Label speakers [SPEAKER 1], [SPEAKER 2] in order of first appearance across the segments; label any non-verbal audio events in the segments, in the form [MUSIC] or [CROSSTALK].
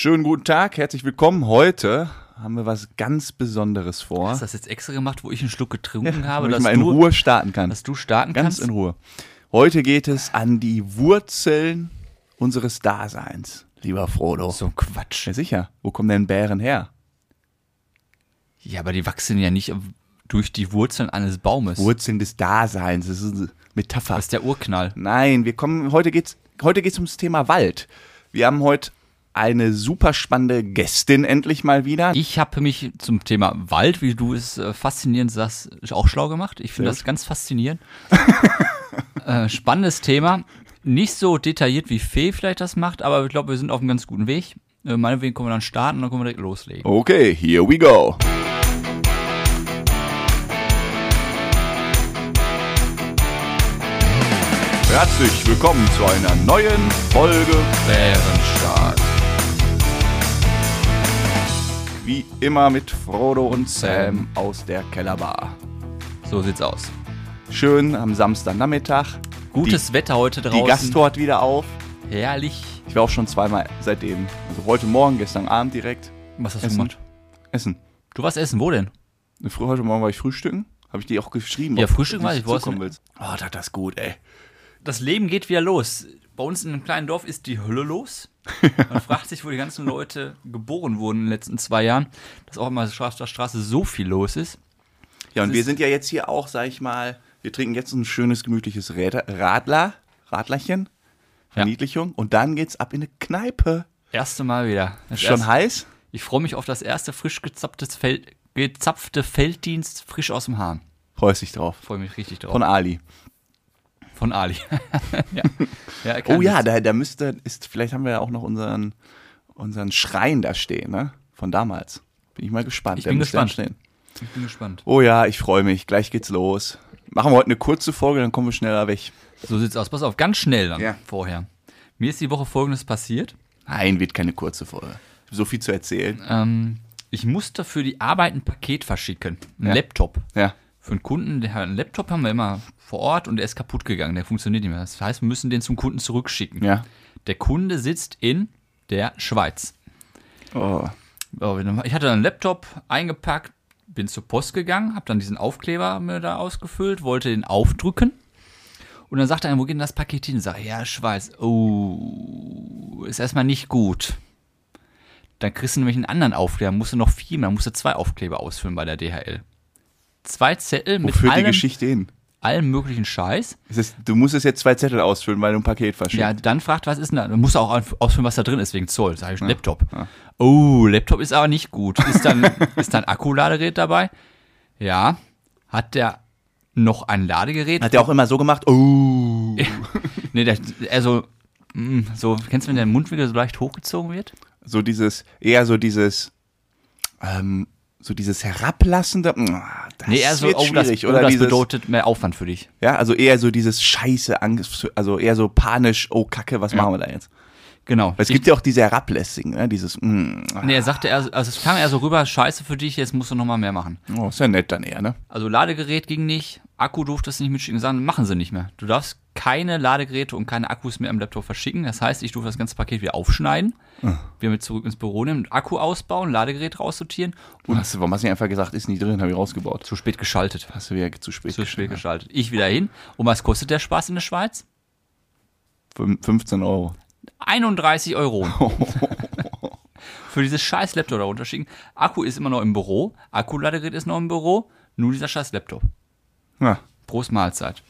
[SPEAKER 1] Schönen guten Tag, herzlich willkommen. Heute haben wir was ganz Besonderes vor.
[SPEAKER 2] Hast du das jetzt extra gemacht, wo ich einen Schluck getrunken habe,
[SPEAKER 1] damit ich
[SPEAKER 2] dass,
[SPEAKER 1] mal in
[SPEAKER 2] du,
[SPEAKER 1] Ruhe starten kann.
[SPEAKER 2] dass du starten
[SPEAKER 1] Ganz
[SPEAKER 2] kannst?
[SPEAKER 1] in Ruhe. Heute geht es an die Wurzeln unseres Daseins, lieber Frodo.
[SPEAKER 2] So ein Quatsch.
[SPEAKER 1] Ja, sicher. Wo kommen denn Bären her?
[SPEAKER 2] Ja, aber die wachsen ja nicht durch die Wurzeln eines Baumes.
[SPEAKER 1] Wurzeln des Daseins. Das ist eine Metapher.
[SPEAKER 2] Das ist der Urknall.
[SPEAKER 1] Nein, wir kommen, heute geht's, heute geht's ums Thema Wald. Wir haben heute eine super spannende Gästin endlich mal wieder.
[SPEAKER 2] Ich habe mich zum Thema Wald, wie du es äh, faszinierend sagst, auch schlau gemacht. Ich finde das ganz faszinierend. [LAUGHS] äh, spannendes Thema. Nicht so detailliert, wie Fee vielleicht das macht, aber ich glaube, wir sind auf einem ganz guten Weg. Äh, meinetwegen können wir dann starten und dann können wir direkt loslegen.
[SPEAKER 1] Okay, here we go. Herzlich willkommen zu einer neuen Folge.
[SPEAKER 2] Bärenstark.
[SPEAKER 1] Wie immer mit Frodo und Sam aus der Kellerbar.
[SPEAKER 2] So sieht's aus.
[SPEAKER 1] Schön am Samstagnachmittag.
[SPEAKER 2] Gutes Wetter heute draußen.
[SPEAKER 1] Die Gasttor hat wieder auf.
[SPEAKER 2] Herrlich.
[SPEAKER 1] Ich war auch schon zweimal seitdem. Also heute Morgen, gestern Abend direkt.
[SPEAKER 2] Was hast du
[SPEAKER 1] Essen.
[SPEAKER 2] gemacht?
[SPEAKER 1] Essen.
[SPEAKER 2] Du warst essen, wo denn?
[SPEAKER 1] Früh, heute Morgen war ich frühstücken. Habe ich dir auch geschrieben.
[SPEAKER 2] Ja, Frühstücken
[SPEAKER 1] du
[SPEAKER 2] war ich, wo hast du-
[SPEAKER 1] willst. Oh, das ist gut, ey.
[SPEAKER 2] Das Leben geht wieder los. Bei uns in einem kleinen Dorf ist die Hölle los. [LAUGHS] Man fragt sich, wo die ganzen Leute geboren wurden in den letzten zwei Jahren, dass auch immer auf der Straße so viel los ist.
[SPEAKER 1] Ja, und
[SPEAKER 2] Das
[SPEAKER 1] wir sind ja jetzt hier auch, sag ich mal, wir trinken jetzt ein schönes, gemütliches Radler, Radlerchen, Verniedlichung. Und dann geht's ab in eine Kneipe.
[SPEAKER 2] Erste Mal wieder. Das
[SPEAKER 1] Schon
[SPEAKER 2] erste,
[SPEAKER 1] heiß?
[SPEAKER 2] ich freue mich auf das erste frisch gezapfte, Feld, gezapfte Felddienst frisch aus dem Hahn.
[SPEAKER 1] Freust dich drauf.
[SPEAKER 2] Freue mich richtig drauf.
[SPEAKER 1] Von Ali.
[SPEAKER 2] Von Ali. [LAUGHS] ja. Ja,
[SPEAKER 1] Oh ja, da, da müsste, ist, vielleicht haben wir ja auch noch unseren, unseren Schrein da stehen, ne? Von damals. Bin ich mal gespannt.
[SPEAKER 2] Ich
[SPEAKER 1] Der
[SPEAKER 2] bin
[SPEAKER 1] müsste da
[SPEAKER 2] gespannt.
[SPEAKER 1] stehen.
[SPEAKER 2] Ich bin gespannt.
[SPEAKER 1] Oh ja, ich freue mich. Gleich geht's los. Machen wir heute eine kurze Folge, dann kommen wir schneller weg.
[SPEAKER 2] So sieht's aus. Pass auf, ganz schnell dann
[SPEAKER 1] Ja.
[SPEAKER 2] vorher. Mir ist die Woche folgendes passiert.
[SPEAKER 1] Nein, wird keine kurze Folge. So viel zu erzählen.
[SPEAKER 2] Ähm, ich musste für die Arbeit ein Paket verschicken. Ein
[SPEAKER 1] Ja.
[SPEAKER 2] Laptop.
[SPEAKER 1] Ja.
[SPEAKER 2] Für einen Kunden, der hat einen Laptop haben wir immer vor Ort und der ist kaputt gegangen. Der funktioniert nicht mehr. Das heißt, wir müssen den zum Kunden zurückschicken.
[SPEAKER 1] Ja.
[SPEAKER 2] Der Kunde sitzt in der Schweiz.
[SPEAKER 1] Oh.
[SPEAKER 2] Ich hatte einen Laptop eingepackt, bin zur Post gegangen, habe dann diesen Aufkleber mir da ausgefüllt, wollte den aufdrücken. Und dann sagte einer, wo geht denn das Paket hin? Sag, ja, Schweiz. Oh, ist erstmal nicht gut. Dann kriegst du nämlich einen anderen Aufkleber, musst du noch viel mehr, musst du zwei Aufkleber ausfüllen bei der DHL. Zwei Zettel mit
[SPEAKER 1] Wofür die
[SPEAKER 2] allem,
[SPEAKER 1] Geschichte hin?
[SPEAKER 2] allem möglichen Scheiß.
[SPEAKER 1] Ist, du musst es jetzt zwei Zettel ausfüllen, weil du ein Paket verschickst.
[SPEAKER 2] Ja, dann fragt, was ist denn da? Du musst auch ausfüllen, was da drin ist, wegen Zoll. Sag ich, Laptop.
[SPEAKER 1] ja.
[SPEAKER 2] Oh, Laptop ist aber nicht gut. Ist dann, [LAUGHS] ist dann Akkuladegerät dabei? Ja. Hat der noch ein Ladegerät?
[SPEAKER 1] Hat der auch immer so gemacht? Oh. [LAUGHS]
[SPEAKER 2] nee, der, also, mm, so, kennst du, wenn der Mundwinkel so leicht hochgezogen wird?
[SPEAKER 1] So dieses, eher so dieses, ähm, so dieses herablassende. ah, Das
[SPEAKER 2] nee, eher so,
[SPEAKER 1] wird
[SPEAKER 2] oh, das,
[SPEAKER 1] schwierig.
[SPEAKER 2] oh,
[SPEAKER 1] oder
[SPEAKER 2] das
[SPEAKER 1] dieses,
[SPEAKER 2] bedeutet mehr Aufwand für dich.
[SPEAKER 1] ja, also eher so dieses Scheiße, Angst, also eher so panisch, oh Kacke, was machen wir da jetzt?
[SPEAKER 2] Genau.
[SPEAKER 1] Weil es gibt ja auch diese herablässigen, ne? dieses, mm, ah,
[SPEAKER 2] Nee, er sagte, er, also es kam eher so rüber, scheiße für dich, jetzt musst du noch mal mehr machen.
[SPEAKER 1] oh, ist ja nett dann eher, ne?
[SPEAKER 2] Also Ladegerät ging nicht, Akku durftest du nicht mitschicken, sagen, machen sie nicht mehr. Du darfst keine Ladegeräte und keine Akkus mehr am Laptop verschicken. Das heißt, ich durfte das ganze Paket wieder aufschneiden, wir mit zurück ins Büro nehmen, Akku ausbauen, Ladegerät raussortieren und
[SPEAKER 1] Hast du, warum hast du nicht einfach gesagt, ist nicht drin, habe ich rausgebaut.
[SPEAKER 2] zu spät geschaltet.
[SPEAKER 1] Hast du wieder zu spät.
[SPEAKER 2] Zu spät geschaltet. Ich wieder hin. Und was kostet der Spaß in der Schweiz?
[SPEAKER 1] Fün- 15 Euro.
[SPEAKER 2] 31 Euro. [LAUGHS] Für dieses scheiß Laptop da runterschicken. Akku ist immer noch im Büro, Akkuladegerät ist noch im Büro, nur dieser scheiß Laptop.
[SPEAKER 1] Ja.
[SPEAKER 2] Prost Mahlzeit.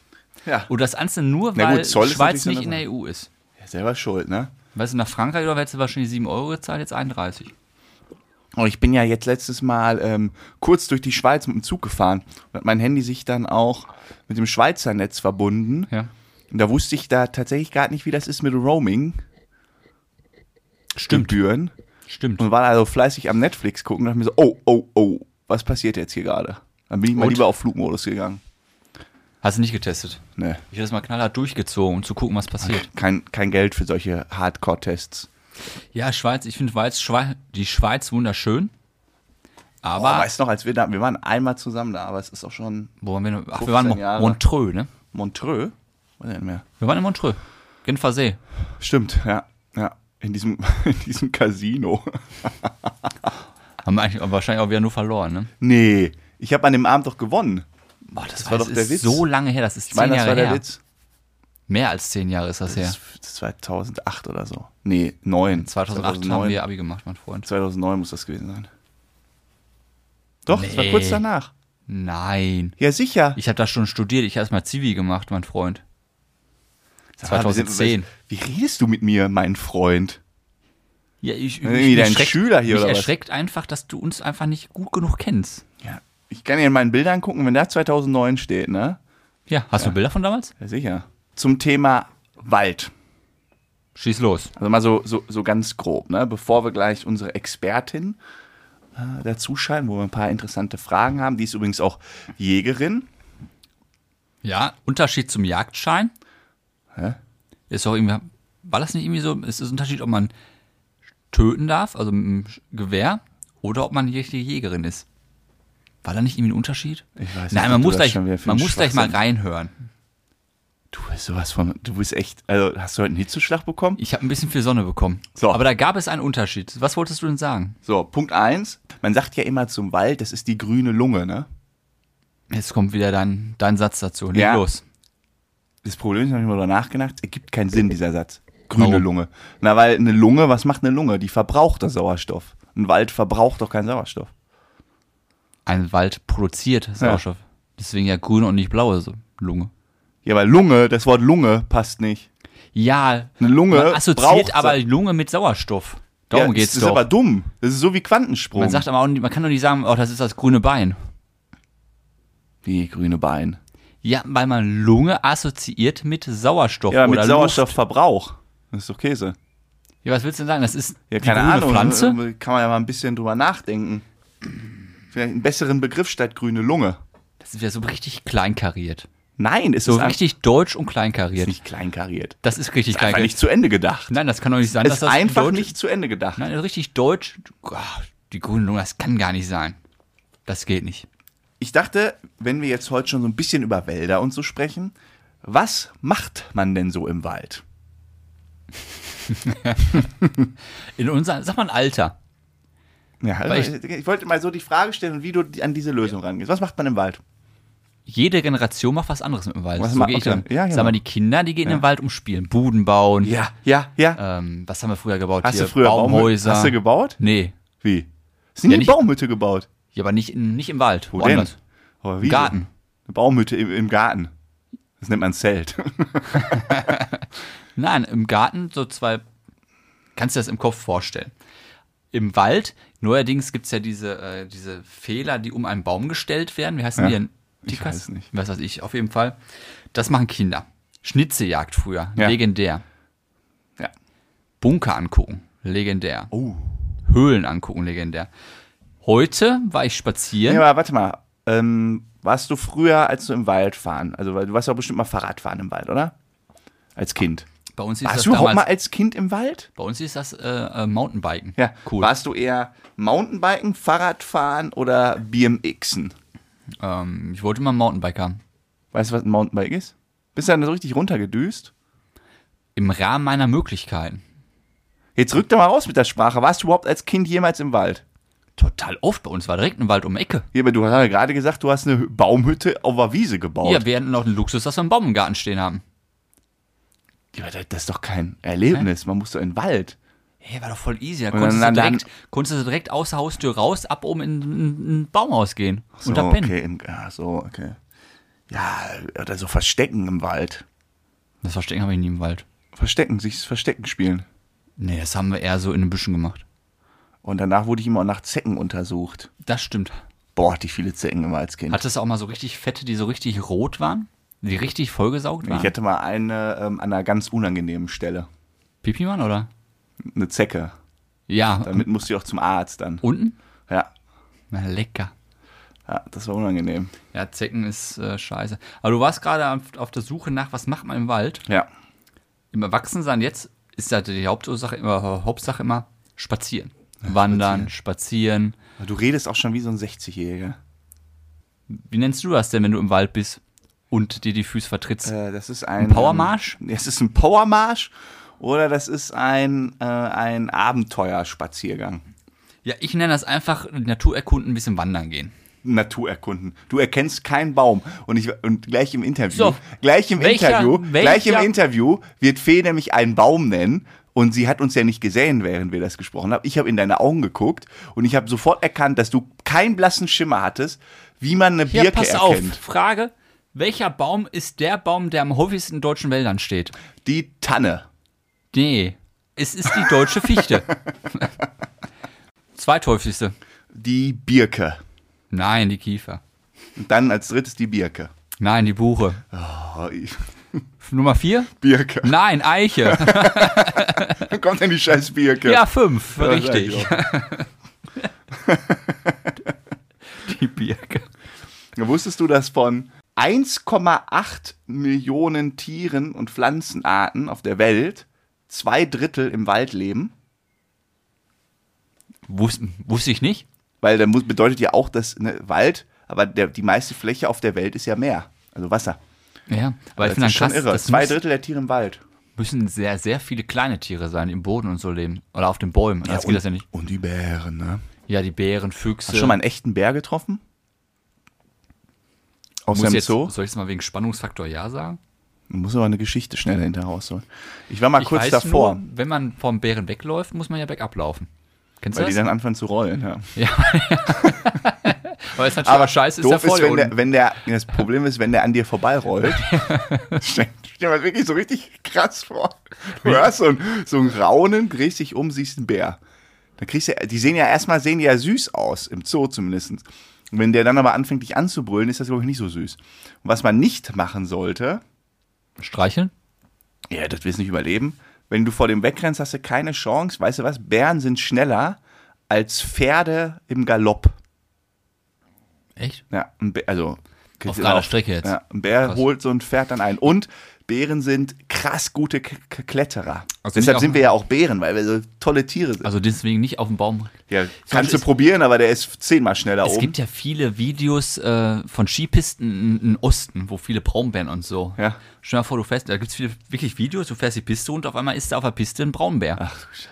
[SPEAKER 1] Ja.
[SPEAKER 2] Und das Ganze nur, weil
[SPEAKER 1] gut,
[SPEAKER 2] Schweiz nicht in der EU ist.
[SPEAKER 1] ja. Selber schuld, ne?
[SPEAKER 2] Weißt du, nach Frankreich oder hättest du wahrscheinlich 7 Euro gezahlt, jetzt 31.
[SPEAKER 1] Und ich bin ja jetzt letztes Mal ähm, kurz durch die Schweiz mit dem Zug gefahren. Und hat mein Handy sich dann auch mit dem Schweizer Netz verbunden.
[SPEAKER 2] Ja.
[SPEAKER 1] Und da wusste ich da tatsächlich gar nicht, wie das ist mit Roaming.
[SPEAKER 2] Stimmt.
[SPEAKER 1] Gebühren.
[SPEAKER 2] Stimmt.
[SPEAKER 1] Und war also fleißig am Netflix gucken und dachte mir so, oh, oh, oh, was passiert jetzt hier gerade? Dann bin ich mal
[SPEAKER 2] Und?
[SPEAKER 1] lieber auf Flugmodus gegangen.
[SPEAKER 2] Hast du nicht getestet?
[SPEAKER 1] Ne,
[SPEAKER 2] Ich hätte das mal knallhart durchgezogen, um zu gucken, was passiert.
[SPEAKER 1] kein, kein Geld für solche Hardcore-Tests.
[SPEAKER 2] Ja, Schweiz, ich finde Schweiz, Schweiz, die Schweiz wunderschön.
[SPEAKER 1] Aber
[SPEAKER 2] Aber,
[SPEAKER 1] weißt du noch, als wir da, wir waren einmal zusammen da, aber es ist auch schon
[SPEAKER 2] wo waren wir? noch? Ach,
[SPEAKER 1] 15
[SPEAKER 2] wir waren in
[SPEAKER 1] Jahre.
[SPEAKER 2] Montreux, ne?
[SPEAKER 1] Montreux. Weiß ich nicht mehr.
[SPEAKER 2] Wir waren in Montreux. Genfer See.
[SPEAKER 1] Stimmt, ja. ja. In diesem, [LAUGHS] in diesem Casino.
[SPEAKER 2] Haben wir wahrscheinlich auch wieder nur verloren, ne?
[SPEAKER 1] Nee, ich habe an dem Abend doch gewonnen.
[SPEAKER 2] Boah, das,
[SPEAKER 1] war
[SPEAKER 2] war
[SPEAKER 1] doch
[SPEAKER 2] das
[SPEAKER 1] der
[SPEAKER 2] ist
[SPEAKER 1] Witz.
[SPEAKER 2] so lange her, das ist
[SPEAKER 1] Ich
[SPEAKER 2] zehn
[SPEAKER 1] meine, das
[SPEAKER 2] Jahre her.
[SPEAKER 1] Witz.
[SPEAKER 2] Mehr als zehn Jahre ist das her.
[SPEAKER 1] Das ist 2008 oder so. Nee, 9.
[SPEAKER 2] 2008 haben wir Abi gemacht, mein Freund.
[SPEAKER 1] 2009 muss das gewesen sein. Doch, das war
[SPEAKER 2] Nee.
[SPEAKER 1] kurz danach.
[SPEAKER 2] Nein.
[SPEAKER 1] Ja, sicher.
[SPEAKER 2] Ich habe da schon studiert, ich habe erst mal Zivi gemacht, mein Freund.
[SPEAKER 1] Sag mal, wir sind-
[SPEAKER 2] 2010.
[SPEAKER 1] Wie redest du mit mir, mein Freund?
[SPEAKER 2] Ja, ich,
[SPEAKER 1] Irgendwie dein Schüler hier
[SPEAKER 2] mich
[SPEAKER 1] oder was?
[SPEAKER 2] erschreckt einfach, dass du uns einfach nicht gut genug kennst.
[SPEAKER 1] Ja, ich kann dir in meinen Bildern gucken, wenn da 2009 steht, ne?
[SPEAKER 2] Ja, hast du Bilder von damals?
[SPEAKER 1] Ja, sicher. Zum Thema Wald.
[SPEAKER 2] Schieß los.
[SPEAKER 1] Also mal so, so, so ganz grob, ne? Bevor wir gleich unsere Expertin äh, dazuschalten, wo wir ein paar interessante Fragen haben. Die ist übrigens auch Jägerin.
[SPEAKER 2] Ja, Unterschied zum Jagdschein.
[SPEAKER 1] Hä?
[SPEAKER 2] Ist doch irgendwie, war das nicht irgendwie so, ist ein Unterschied, ob man töten darf, also mit dem Gewehr, oder ob man die richtige Jägerin ist? War da nicht irgendwie ein Unterschied?
[SPEAKER 1] Ich weiß nicht,
[SPEAKER 2] Nein,
[SPEAKER 1] was
[SPEAKER 2] man muss gleich, man muss gleich mal reinhören.
[SPEAKER 1] Du bist sowas von, du bist echt, also hast du heute einen Hitzeschlag bekommen?
[SPEAKER 2] Ich habe ein bisschen viel Sonne bekommen.
[SPEAKER 1] So.
[SPEAKER 2] Aber da gab es einen Unterschied. Was wolltest du denn sagen?
[SPEAKER 1] So, Punkt eins. Man sagt ja immer zum Wald, das ist die grüne Lunge, ne?
[SPEAKER 2] Jetzt kommt wieder dein, dein Satz dazu. Leg
[SPEAKER 1] Ja.
[SPEAKER 2] los.
[SPEAKER 1] Das Problem ist, habe ich mal darüber nachgedacht, es ergibt keinen Sinn, dieser Satz. Grüne
[SPEAKER 2] Warum?
[SPEAKER 1] Lunge. Na, weil eine Lunge, was macht eine Lunge? Die verbraucht das Sauerstoff. Ein Wald verbraucht doch keinen Sauerstoff.
[SPEAKER 2] Ein Wald produziert Sauerstoff. Deswegen ja grüne und nicht blaue so Lunge.
[SPEAKER 1] Ja, weil Lunge, das Wort Lunge passt nicht.
[SPEAKER 2] Ja,
[SPEAKER 1] Eine Lunge
[SPEAKER 2] man assoziiert aber Lunge mit Sauerstoff. Darum
[SPEAKER 1] ja,
[SPEAKER 2] geht's
[SPEAKER 1] Das ist
[SPEAKER 2] doch.
[SPEAKER 1] aber dumm. Das ist so wie Quantensprung.
[SPEAKER 2] man sagt aber auch, man kann doch nicht sagen, oh, das ist das grüne Bein.
[SPEAKER 1] wie grüne Bein.
[SPEAKER 2] Ja, weil man Lunge assoziiert mit Sauerstoff
[SPEAKER 1] Ja, mit. Sauerstoffverbrauch. Das ist doch Käse.
[SPEAKER 2] Ja, was willst du denn sagen? Das ist
[SPEAKER 1] Ja, keine Ahnung.
[SPEAKER 2] Pflanze.
[SPEAKER 1] Kann man ja mal ein bisschen drüber nachdenken. Vielleicht einen besseren Begriff statt grüne Lunge.
[SPEAKER 2] Das ist ja so richtig kleinkariert.
[SPEAKER 1] Nein, es
[SPEAKER 2] So
[SPEAKER 1] ist, ein-
[SPEAKER 2] richtig deutsch und
[SPEAKER 1] ist
[SPEAKER 2] kleinkariert.
[SPEAKER 1] nicht kleinkariert.
[SPEAKER 2] Das ist richtig
[SPEAKER 1] Einfach
[SPEAKER 2] kleinkariert.
[SPEAKER 1] nicht zu Ende gedacht.
[SPEAKER 2] Nein, das kann doch nicht sein,
[SPEAKER 1] Es ist
[SPEAKER 2] das
[SPEAKER 1] einfach
[SPEAKER 2] deutsch,
[SPEAKER 1] nicht zu Ende gedacht.
[SPEAKER 2] Nein, richtig deutsch. Die grüne Lunge, das kann gar nicht sein. Das geht nicht.
[SPEAKER 1] Ich dachte, wenn wir jetzt heute schon so ein bisschen über Wälder und so sprechen, was macht man denn so im Wald? [LAUGHS]
[SPEAKER 2] In unser, sag mal ein Alter.
[SPEAKER 1] Ja, also ich, wollte mal so die Frage stellen, wie du an diese Lösung rangehst. Was macht man im Wald?
[SPEAKER 2] Jede Generation macht was anderes mit dem Wald.
[SPEAKER 1] Was
[SPEAKER 2] so
[SPEAKER 1] ma-
[SPEAKER 2] gehe ich
[SPEAKER 1] okay.
[SPEAKER 2] dann.
[SPEAKER 1] Ja,
[SPEAKER 2] Sag
[SPEAKER 1] genau.
[SPEAKER 2] mal, die Kinder, die gehen in
[SPEAKER 1] Ja.
[SPEAKER 2] den Wald umspielen. Buden bauen.
[SPEAKER 1] Ja, ja, ja.
[SPEAKER 2] Ähm, was haben wir früher gebaut?
[SPEAKER 1] Hast
[SPEAKER 2] Hier,
[SPEAKER 1] du früher
[SPEAKER 2] Baumhäuser.
[SPEAKER 1] Hast du gebaut?
[SPEAKER 2] Nee.
[SPEAKER 1] Wie? Nie
[SPEAKER 2] Ja,
[SPEAKER 1] eine
[SPEAKER 2] nicht-
[SPEAKER 1] Baumhütte gebaut?
[SPEAKER 2] Ja, aber nicht, in, nicht im Wald.
[SPEAKER 1] Wo
[SPEAKER 2] woanders.
[SPEAKER 1] denn?
[SPEAKER 2] Im? Garten.
[SPEAKER 1] Eine Baumhütte im, im Garten. Das nennt man Zelt. [LAUGHS] [LAUGHS]
[SPEAKER 2] Nein, im Garten so zwei. Kannst du dir das im Kopf vorstellen? Im Wald, neuerdings gibt es ja diese, äh, diese Fehler, die um einen Baum gestellt werden. Wie heißen
[SPEAKER 1] Ja,
[SPEAKER 2] die denn?
[SPEAKER 1] ich
[SPEAKER 2] Tikas?
[SPEAKER 1] weiß nicht.
[SPEAKER 2] Was weiß ich, auf jeden Fall. Das machen Kinder. Schnitzejagd früher,
[SPEAKER 1] Ja.
[SPEAKER 2] legendär.
[SPEAKER 1] ja.
[SPEAKER 2] Bunker angucken, legendär.
[SPEAKER 1] Oh.
[SPEAKER 2] Höhlen angucken, legendär. Heute war ich spazieren.
[SPEAKER 1] Ja, aber warte mal. Ähm, warst du früher, als du im Wald fahren? Also, weil du warst ja bestimmt mal Fahrradfahren im Wald, oder? Als Kind.
[SPEAKER 2] Bei uns hieß
[SPEAKER 1] Warst
[SPEAKER 2] das
[SPEAKER 1] du überhaupt
[SPEAKER 2] damals,
[SPEAKER 1] mal als Kind im Wald?
[SPEAKER 2] bei uns hieß das äh, äh, Mountainbiken.
[SPEAKER 1] Ja.
[SPEAKER 2] cool.
[SPEAKER 1] Warst du eher Mountainbiken, Fahrradfahren oder BMXen?
[SPEAKER 2] Ähm, ich wollte mal Mountainbike haben.
[SPEAKER 1] Weißt du, was ein Mountainbike ist? Bist du dann so richtig runtergedüst?
[SPEAKER 2] Im Rahmen meiner Möglichkeiten.
[SPEAKER 1] Jetzt rück doch mal raus mit der Sprache. Warst du überhaupt als Kind jemals im Wald?
[SPEAKER 2] Total oft bei uns war direkt ein Wald um die Ecke.
[SPEAKER 1] Ja, aber du hast ja gerade gesagt, du hast eine Baumhütte auf der Wiese gebaut.
[SPEAKER 2] Ja, wir hatten noch den Luxus, dass wir einen Baum im Garten stehen haben.
[SPEAKER 1] Ja, aber das ist doch kein Erlebnis. Man muss doch in den Wald.
[SPEAKER 2] Hey, war doch voll easy. Da konntest,
[SPEAKER 1] dann-
[SPEAKER 2] du
[SPEAKER 1] dann-
[SPEAKER 2] direkt, konntest du direkt aus der Haustür raus, ab oben in, in ein Baumhaus gehen.
[SPEAKER 1] So,
[SPEAKER 2] und da pennen.
[SPEAKER 1] okay. Im, ach so, okay. Ja, oder so Verstecken im Wald.
[SPEAKER 2] Das Verstecken habe ich nie im Wald.
[SPEAKER 1] Verstecken, sich das Verstecken spielen.
[SPEAKER 2] Nee, das haben wir eher so in den Büschen gemacht.
[SPEAKER 1] Und danach wurde ich immer nach Zecken untersucht.
[SPEAKER 2] Das stimmt.
[SPEAKER 1] Boah, ich viele Zecken immer als Kind.
[SPEAKER 2] Hattest du auch mal so richtig fette, die so richtig rot waren? Die richtig vollgesaugt waren?
[SPEAKER 1] ich hatte mal eine ähm, an einer ganz unangenehmen Stelle.
[SPEAKER 2] Pipi-Mann, oder?
[SPEAKER 1] Eine Zecke.
[SPEAKER 2] Ja.
[SPEAKER 1] Damit musste ich auch zum Arzt dann.
[SPEAKER 2] Unten?
[SPEAKER 1] Ja,
[SPEAKER 2] Na, lecker.
[SPEAKER 1] ja das war unangenehm.
[SPEAKER 2] Ja, Zecken ist äh, scheiße. Aber du warst gerade auf, auf der Suche nach, was macht man im Wald?
[SPEAKER 1] Ja.
[SPEAKER 2] Im Erwachsensein jetzt ist ja die Hauptursache immer, Hauptsache immer spazieren. Wandern, spazieren.
[SPEAKER 1] Du redest auch schon wie so ein 60-Jähriger.
[SPEAKER 2] Wie nennst du das denn, wenn du im Wald bist und dir die Füße vertrittst?
[SPEAKER 1] Äh, das ist ein.
[SPEAKER 2] Ein Powermarsch?
[SPEAKER 1] Ähm, es ist ein Powermarsch oder das ist ein, äh, ein Abenteuerspaziergang.
[SPEAKER 2] Ja, ich nenne das einfach Natur erkunden, ein bisschen wandern gehen.
[SPEAKER 1] Natur erkunden. Du erkennst keinen Baum und ich und gleich im Interview,
[SPEAKER 2] So.
[SPEAKER 1] gleich im
[SPEAKER 2] Welcher-
[SPEAKER 1] Interview, gleich im
[SPEAKER 2] welcher-
[SPEAKER 1] Interview wird Fee nämlich einen Baum nennen und sie hat uns ja nicht gesehen, während wir das gesprochen haben. Ich habe in deine Augen geguckt und ich habe sofort erkannt, dass du keinen blassen Schimmer hattest, wie man eine
[SPEAKER 2] Hier,
[SPEAKER 1] Birke
[SPEAKER 2] pass
[SPEAKER 1] erkennt.
[SPEAKER 2] auf. Frage: Welcher Baum ist der Baum, der am häufigsten in deutschen Wäldern steht?
[SPEAKER 1] Die Tanne.
[SPEAKER 2] Nee, es ist die deutsche Fichte. [LAUGHS] Zweithäufigste.
[SPEAKER 1] Die Birke.
[SPEAKER 2] Nein, die Kiefer.
[SPEAKER 1] Und dann als drittes die Birke.
[SPEAKER 2] Nein, die Buche.
[SPEAKER 1] Oh,
[SPEAKER 2] Nummer vier?
[SPEAKER 1] Birke.
[SPEAKER 2] Nein, Eiche. [LAUGHS]
[SPEAKER 1] Wann kommt denn die scheiß Birke?
[SPEAKER 2] Ja, fünf.
[SPEAKER 1] Ja,
[SPEAKER 2] richtig. [LAUGHS] Die Birke.
[SPEAKER 1] Wusstest du, dass von 1,8 Millionen Tieren und Pflanzenarten auf der Welt zwei Drittel im Wald leben?
[SPEAKER 2] Wus wusste ich nicht.
[SPEAKER 1] Weil dann bedeutet ja auch, dass ne, Wald, aber der, die meiste Fläche auf der Welt ist ja Meer, also Wasser.
[SPEAKER 2] Ja, weil
[SPEAKER 1] das
[SPEAKER 2] ich finde
[SPEAKER 1] ist schon
[SPEAKER 2] krass,
[SPEAKER 1] irre.
[SPEAKER 2] das
[SPEAKER 1] Zwei Drittel der Tiere im Wald.
[SPEAKER 2] müssen sehr, sehr viele kleine Tiere sein, die im Boden und so leben. Oder auf den Bäumen. Das geht
[SPEAKER 1] und,
[SPEAKER 2] das ja nicht.
[SPEAKER 1] und die Bären, ne?
[SPEAKER 2] Ja, die Bären, Füchse.
[SPEAKER 1] Hast du schon mal einen echten Bär getroffen? Aus
[SPEAKER 2] muss jetzt,
[SPEAKER 1] Zoo?
[SPEAKER 2] Soll ich es mal wegen Spannungsfaktor Ja sagen?
[SPEAKER 1] Muss aber eine Geschichte schnell dahinter rausholen. Ich war mal
[SPEAKER 2] Ich
[SPEAKER 1] kurz davor,
[SPEAKER 2] Nur, wenn man vom Bären wegläuft, muss man ja bergab laufen. Kennst du
[SPEAKER 1] weil die
[SPEAKER 2] das?
[SPEAKER 1] dann anfangen zu rollen. Ja. [LAUGHS]
[SPEAKER 2] Aber ist natürlich
[SPEAKER 1] Aber
[SPEAKER 2] scheiße, ist ja
[SPEAKER 1] doof
[SPEAKER 2] voll
[SPEAKER 1] ist, wenn der, wenn der, das Problem ist, wenn der an dir vorbeirollt. [LAUGHS] stell dir mal wirklich so richtig krass vor. [LAUGHS] Du hörst so ein, so ein Raunen, drehst dich um, siehst einen Bär. Dann kriegst du, die sehen ja erstmal sehen die ja süß aus, im Zoo zumindest. Wenn der dann aber anfängt, dich anzubrüllen, ist das, glaube ich, nicht so süß. Und was man nicht machen sollte,
[SPEAKER 2] Streicheln?
[SPEAKER 1] ja, das wirst du nicht überleben. Wenn du vor dem wegrennst, hast du keine Chance. Weißt du was? Bären sind schneller als Pferde im Galopp.
[SPEAKER 2] Echt?
[SPEAKER 1] Ja, also
[SPEAKER 2] Auf gerader Strecke jetzt.
[SPEAKER 1] Ja, ein Bär
[SPEAKER 2] Krass.
[SPEAKER 1] holt so ein Pferd dann ein. Und Bären sind krass gute K K Kletterer.
[SPEAKER 2] Also
[SPEAKER 1] Deshalb sind wir ja auch Bären, weil wir so tolle Tiere sind.
[SPEAKER 2] Also deswegen nicht auf dem Baum.
[SPEAKER 1] ja, kannst du
[SPEAKER 2] es-
[SPEAKER 1] probieren, aber der ist zehnmal schneller
[SPEAKER 2] Es
[SPEAKER 1] oben.
[SPEAKER 2] gibt ja viele Videos äh, von Skipisten in, in Osten, wo viele Braunbären und so.
[SPEAKER 1] Ja.
[SPEAKER 2] Stell dir mal vor, du fährst, da gibt es viele wirklich Videos, du fährst die Piste und auf einmal ist da auf der Piste ein Braunbär.
[SPEAKER 1] Ach du Scheiße.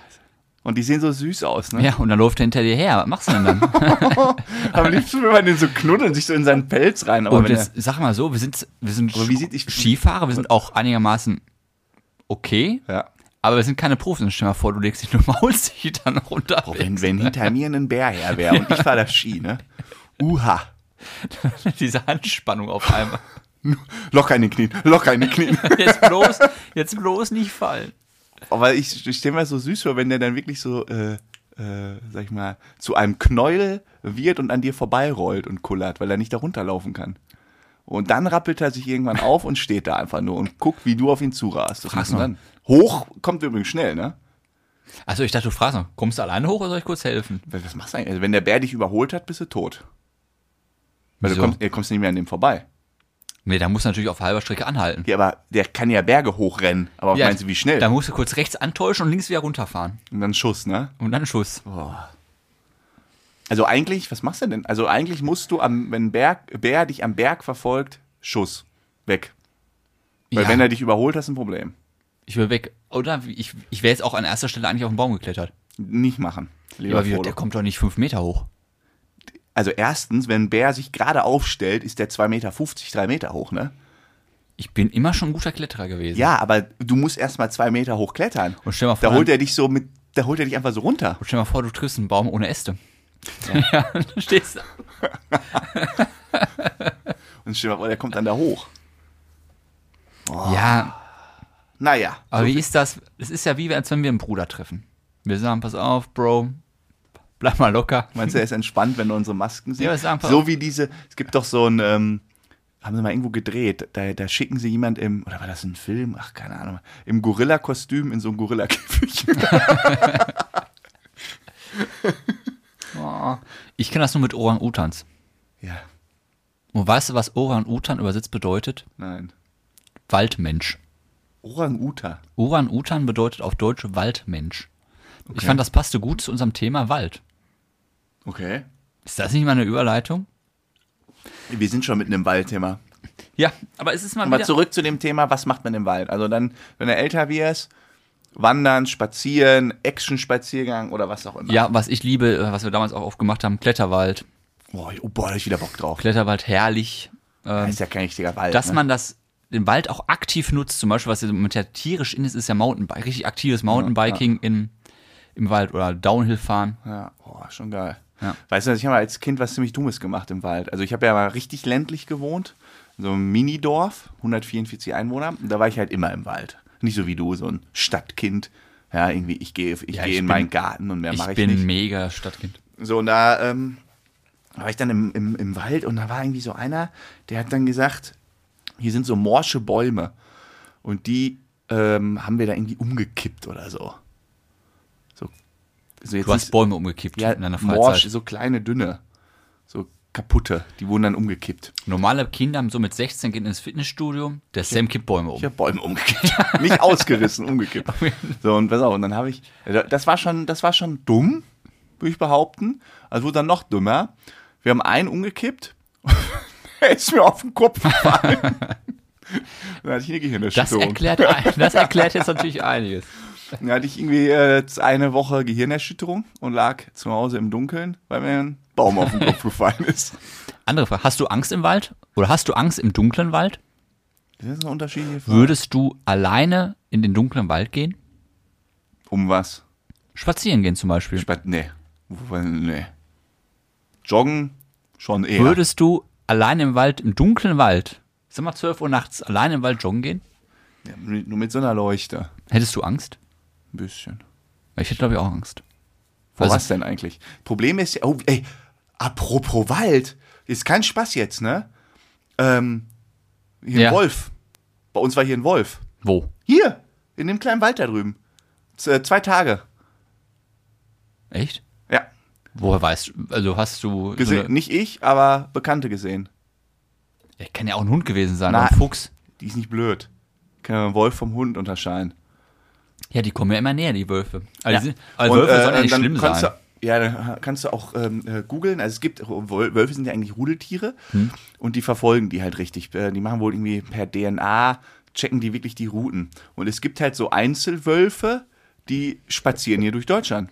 [SPEAKER 1] Und die sehen so süß aus, ne?
[SPEAKER 2] Ja, und dann läuft er hinter dir her. Was machst du denn dann? [LAUGHS]
[SPEAKER 1] Am liebsten will man den so knuddeln, sich so in seinen Pelz rein. Aber
[SPEAKER 2] und
[SPEAKER 1] wenn
[SPEAKER 2] jetzt sag mal so, wir sind, wir sind
[SPEAKER 1] wie sieht ich-
[SPEAKER 2] Skifahrer, wir sind auch einigermaßen okay,
[SPEAKER 1] ja.
[SPEAKER 2] aber wir sind keine Profis. Und stell dir mal vor, du legst dich nur [LAUGHS] mal holst dich dann runter.
[SPEAKER 1] wenn, wenn hinter mir ein Bär her wäre und ich fahre das Ski, ne? Uha. [LAUGHS]
[SPEAKER 2] Diese Handspannung auf einmal.
[SPEAKER 1] Locker in den Knien, locker in den Knien.
[SPEAKER 2] Jetzt bloß, jetzt bloß nicht fallen.
[SPEAKER 1] Aber ich, ich stelle mir das so süß vor, wenn der dann wirklich so, äh, äh, sag ich mal, zu einem Knäuel wird und an dir vorbeirollt und kullert, weil er nicht da runterlaufen kann. Und dann rappelt er sich irgendwann auf und steht da einfach nur und guckt, wie du auf ihn zurast. Das machst du dann. Hoch kommt übrigens schnell, ne?
[SPEAKER 2] Also ich dachte, du fragst noch, kommst du alleine hoch oder soll ich kurz helfen?
[SPEAKER 1] Was machst du eigentlich? Also wenn der Bär dich überholt hat, bist du tot. Weil du
[SPEAKER 2] Wieso?
[SPEAKER 1] kommst, du kommst nicht mehr an dem vorbei.
[SPEAKER 2] Nee, da musst du natürlich auf halber Strecke anhalten.
[SPEAKER 1] Ja, aber der kann ja Berge hochrennen. Aber was meinst du, wie schnell?
[SPEAKER 2] Da musst du kurz rechts antäuschen und links wieder runterfahren.
[SPEAKER 1] Und dann Schuss, ne?
[SPEAKER 2] Und dann Schuss.
[SPEAKER 1] Also eigentlich, was machst du denn? Also eigentlich musst du, am, wenn ein Berg, Bär dich am Berg verfolgt, Schuss. Weg. Weil
[SPEAKER 2] Ja.
[SPEAKER 1] wenn er dich überholt, hast du ein Problem.
[SPEAKER 2] Ich will weg. Oder ich, ich wäre jetzt auch an erster Stelle eigentlich auf den Baum geklettert.
[SPEAKER 1] Nicht machen. Lieber
[SPEAKER 2] Ja, aber wie, der kommt doch nicht fünf Meter hoch.
[SPEAKER 1] Also erstens, wenn ein Bär sich gerade aufstellt, ist der 2,50 Meter, 3 Meter hoch, ne?
[SPEAKER 2] Ich bin immer schon ein guter Kletterer gewesen.
[SPEAKER 1] Ja, aber du musst erst mal zwei Meter hoch klettern.
[SPEAKER 2] Und stell mal vor,
[SPEAKER 1] Da holt er dich so mit, da holt er dich einfach so runter.
[SPEAKER 2] Und stell mal vor, du triffst einen Baum ohne Äste. Ja, [LAUGHS] dann stehst du. [LAUGHS]
[SPEAKER 1] Und stell dir mal vor, der kommt dann da hoch.
[SPEAKER 2] Ja,
[SPEAKER 1] Naja.
[SPEAKER 2] aber
[SPEAKER 1] so
[SPEAKER 2] wie ist das? Es ist ja wie, als wenn wir einen Bruder treffen. Wir sagen, pass auf, Bro, bleib mal locker.
[SPEAKER 1] Meinst du, er ist entspannt, wenn du unsere Masken siehst?
[SPEAKER 2] Ja, sagen, pass
[SPEAKER 1] so wie diese, es gibt doch so ein, ähm, haben sie mal irgendwo gedreht, da, da schicken sie jemand im, oder war das ein Film? Ach, keine Ahnung, im Gorilla-Kostüm in so ein Gorilla-Käfig. [LAUGHS]
[SPEAKER 2] Oh, ich kenne das nur mit Orang-Utans.
[SPEAKER 1] ja,
[SPEAKER 2] Und weißt du, was Orang-Utan übersetzt bedeutet?
[SPEAKER 1] nein.
[SPEAKER 2] Waldmensch.
[SPEAKER 1] Orang-Uta.
[SPEAKER 2] Orang-Utan bedeutet auf Deutsch Waldmensch. Ich fand, das passte gut zu unserem Thema Wald.
[SPEAKER 1] Okay.
[SPEAKER 2] Ist das nicht mal eine Überleitung?
[SPEAKER 1] Wir sind schon mitten im Waldthema.
[SPEAKER 2] Ja, aber es ist mal
[SPEAKER 1] Aber
[SPEAKER 2] wieder...
[SPEAKER 1] zurück zu dem Thema, was macht man im Wald? Also dann, wenn du älter wirst Wandern, Spazieren, Action-Spaziergang oder was auch immer.
[SPEAKER 2] Ja, was ich liebe, äh, was wir damals auch oft gemacht haben, Kletterwald.
[SPEAKER 1] Boah, oh, boah, da hab ich wieder Bock drauf.
[SPEAKER 2] Kletterwald herrlich.
[SPEAKER 1] Das ist ja kein richtiger Wald.
[SPEAKER 2] dass
[SPEAKER 1] ne?
[SPEAKER 2] man das den Wald auch aktiv nutzt, zum Beispiel, was mit ja tierisch in ist, ist ja Mountainbike, richtig aktives Mountainbiking In, im Wald oder Downhill fahren.
[SPEAKER 1] Ja, boah, schon geil.
[SPEAKER 2] Ja.
[SPEAKER 1] Weißt du, ich habe als Kind was ziemlich Dummes gemacht im Wald. Also ich habe ja mal richtig ländlich gewohnt, so einem Minidorf, 144 Einwohner. Und da war ich halt immer im Wald. Nicht so wie du, so ein Stadtkind. Ja, irgendwie, ich gehe ich
[SPEAKER 2] Ja, ich
[SPEAKER 1] in
[SPEAKER 2] bin-
[SPEAKER 1] meinen Garten und mehr
[SPEAKER 2] ich
[SPEAKER 1] mache ich
[SPEAKER 2] bin
[SPEAKER 1] nicht.
[SPEAKER 2] mega Stadtkind.
[SPEAKER 1] So, und da ähm, war ich dann im, im, im Wald und da war irgendwie so einer, der hat dann gesagt, hier sind so morsche Bäume. Und die ähm, haben wir da irgendwie umgekippt oder. So, so
[SPEAKER 2] Du hast
[SPEAKER 1] nicht-
[SPEAKER 2] Bäume umgekippt
[SPEAKER 1] ja,
[SPEAKER 2] in deiner Freizeit.
[SPEAKER 1] morsch, so kleine, dünne. So kaputte. Die wurden dann umgekippt.
[SPEAKER 2] Normale Kinder haben so mit 16 gehen ins Fitnessstudio, der Sam kippt Bäume um.
[SPEAKER 1] Ich habe Bäume umgekippt. [LAUGHS] Nicht ausgerissen, umgekippt. [LAUGHS] So, und pass auf, und dann habe ich, das war schon, das war schon dumm, würde ich behaupten. Also wurde dann noch dümmer. Wir haben einen umgekippt. [LAUGHS] er ist mir auf den Kopf gefallen. dann hatte ich eine
[SPEAKER 2] Das
[SPEAKER 1] Gehirnerschütterung.
[SPEAKER 2] erklärt, ein- das erklärt jetzt natürlich einiges. [LAUGHS]
[SPEAKER 1] Dann hatte ich irgendwie äh, eine Woche Gehirnerschütterung und lag zu Hause im Dunkeln, weil mir ein Baum auf den Kopf gefallen ist. [LAUGHS]
[SPEAKER 2] Andere Frage, hast du Angst im Wald? Oder hast du Angst im dunklen Wald?
[SPEAKER 1] Das ist eine unterschiedliche Frage.
[SPEAKER 2] Würdest du alleine in den dunklen Wald gehen?
[SPEAKER 1] Um was?
[SPEAKER 2] Spazieren gehen zum Beispiel.
[SPEAKER 1] Spat nee. Nee. Joggen schon eher.
[SPEAKER 2] Würdest du alleine im Wald, im dunklen Wald, sag mal 12 Uhr nachts, alleine im Wald joggen gehen?
[SPEAKER 1] Ja, nur mit so einer Leuchte.
[SPEAKER 2] Hättest du Angst?
[SPEAKER 1] Ein bisschen.
[SPEAKER 2] Ich hätte, glaube ich, auch Angst.
[SPEAKER 1] Vor
[SPEAKER 2] Also-
[SPEAKER 1] was denn eigentlich? Problem ist ja, oh, ey, apropos Wald, ist kein Spaß jetzt, ne? Ähm, hier
[SPEAKER 2] Ja.
[SPEAKER 1] ein Wolf. Bei uns war hier ein Wolf.
[SPEAKER 2] Wo?
[SPEAKER 1] Hier, in dem kleinen Wald da drüben. Z zwei Tage.
[SPEAKER 2] Echt?
[SPEAKER 1] Ja.
[SPEAKER 2] Woher weißt du? Also hast du. So
[SPEAKER 1] Gesehen.
[SPEAKER 2] eine,
[SPEAKER 1] Nicht ich, aber Bekannte gesehen.
[SPEAKER 2] er kann ja auch ein Hund gewesen sein,
[SPEAKER 1] Na-
[SPEAKER 2] ein Fuchs.
[SPEAKER 1] Die ist nicht blöd. Kann ja einen Wolf vom Hund unterscheiden.
[SPEAKER 2] Ja, die kommen ja immer näher, die Wölfe. Also,
[SPEAKER 1] Ja.
[SPEAKER 2] also
[SPEAKER 1] Und,
[SPEAKER 2] Wölfe
[SPEAKER 1] äh,
[SPEAKER 2] sollen ja nicht schlimm sein.
[SPEAKER 1] Du, ja, dann kannst du auch ähm, äh, googeln. Also es gibt, Wol- Wölfe sind ja eigentlich Rudeltiere
[SPEAKER 2] Hm.
[SPEAKER 1] und die verfolgen die halt richtig. Äh, Die machen wohl irgendwie per DNA, checken die wirklich die Routen. Und es gibt halt so Einzelwölfe, die spazieren hier durch Deutschland.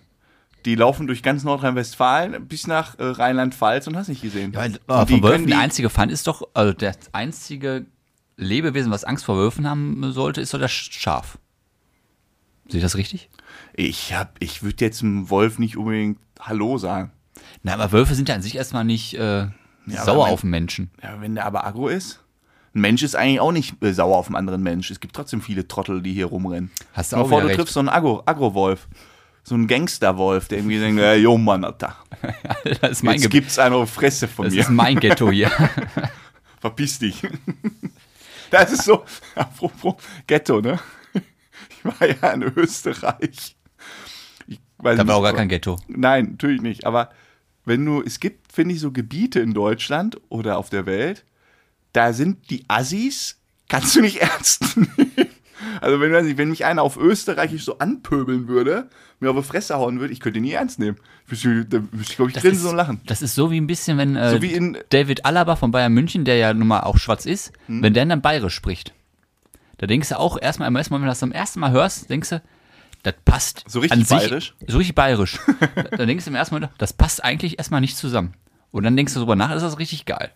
[SPEAKER 1] Die laufen durch ganz Nordrhein-Westfalen bis nach äh, Rheinland-Pfalz und hast nicht gesehen.
[SPEAKER 2] Ja, aber
[SPEAKER 1] die
[SPEAKER 2] von Wölfen der
[SPEAKER 1] die-
[SPEAKER 2] einzige Feind ist doch, also das einzige Lebewesen, was Angst vor Wölfen haben sollte, ist doch das Schaf. Sehe ich das richtig?
[SPEAKER 1] Ich hab, ich würde jetzt einem Wolf nicht unbedingt Hallo sagen.
[SPEAKER 2] Na, aber Wölfe sind ja an sich erstmal nicht äh,
[SPEAKER 1] aber
[SPEAKER 2] sauer
[SPEAKER 1] mein-
[SPEAKER 2] auf den Menschen.
[SPEAKER 1] Ja, wenn der aber aggro ist. Ein Mensch ist eigentlich auch nicht äh, sauer auf einen anderen Mensch. Es gibt trotzdem viele Trottel, die hier rumrennen.
[SPEAKER 2] Hast du auch
[SPEAKER 1] vor,
[SPEAKER 2] wieder
[SPEAKER 1] du
[SPEAKER 2] recht.
[SPEAKER 1] triffst so einen Agro- Agro-Wolf. So einen Gangster-Wolf, der irgendwie denkt, äh, jo Mann, Alter. [LAUGHS]
[SPEAKER 2] das ist mein
[SPEAKER 1] Jetzt
[SPEAKER 2] Gebiet.
[SPEAKER 1] gibt's eine auf Fresse von
[SPEAKER 2] Das
[SPEAKER 1] mir.
[SPEAKER 2] ist mein Ghetto hier. [LAUGHS]
[SPEAKER 1] Verpiss dich. [LAUGHS] Das ist so, apropos Ghetto, ne? Ich war ja in Österreich. Ich weiß
[SPEAKER 2] Da war auch gar kein Ghetto.
[SPEAKER 1] Nein, natürlich nicht. Aber wenn du, es gibt, finde ich, so Gebiete in Deutschland oder auf der Welt, da sind die Assis, kannst du nicht [LAUGHS] ernst nehmen. Also wenn, weiß ich, wenn mich einer auf Österreichisch so anpöbeln würde, mir auf die Fresse hauen würde, ich könnte ihn nie ernst nehmen. Da müsste ich, glaube ich, grinsen und lachen.
[SPEAKER 2] das ist so wie ein bisschen, wenn äh,
[SPEAKER 1] So wie in-
[SPEAKER 2] David Alaba von Bayern München, der ja nun mal auch schwarz ist,
[SPEAKER 1] Hm.
[SPEAKER 2] wenn der dann bayerisch spricht. Da denkst du auch erstmal, Mal, wenn du das zum ersten Mal hörst, denkst du, das passt.
[SPEAKER 1] So richtig
[SPEAKER 2] an sich,
[SPEAKER 1] bayerisch?
[SPEAKER 2] So richtig bayerisch. [LAUGHS] da, denkst du im ersten Mal, das passt eigentlich erstmal nicht zusammen. Und dann denkst du drüber nach, ist das richtig geil.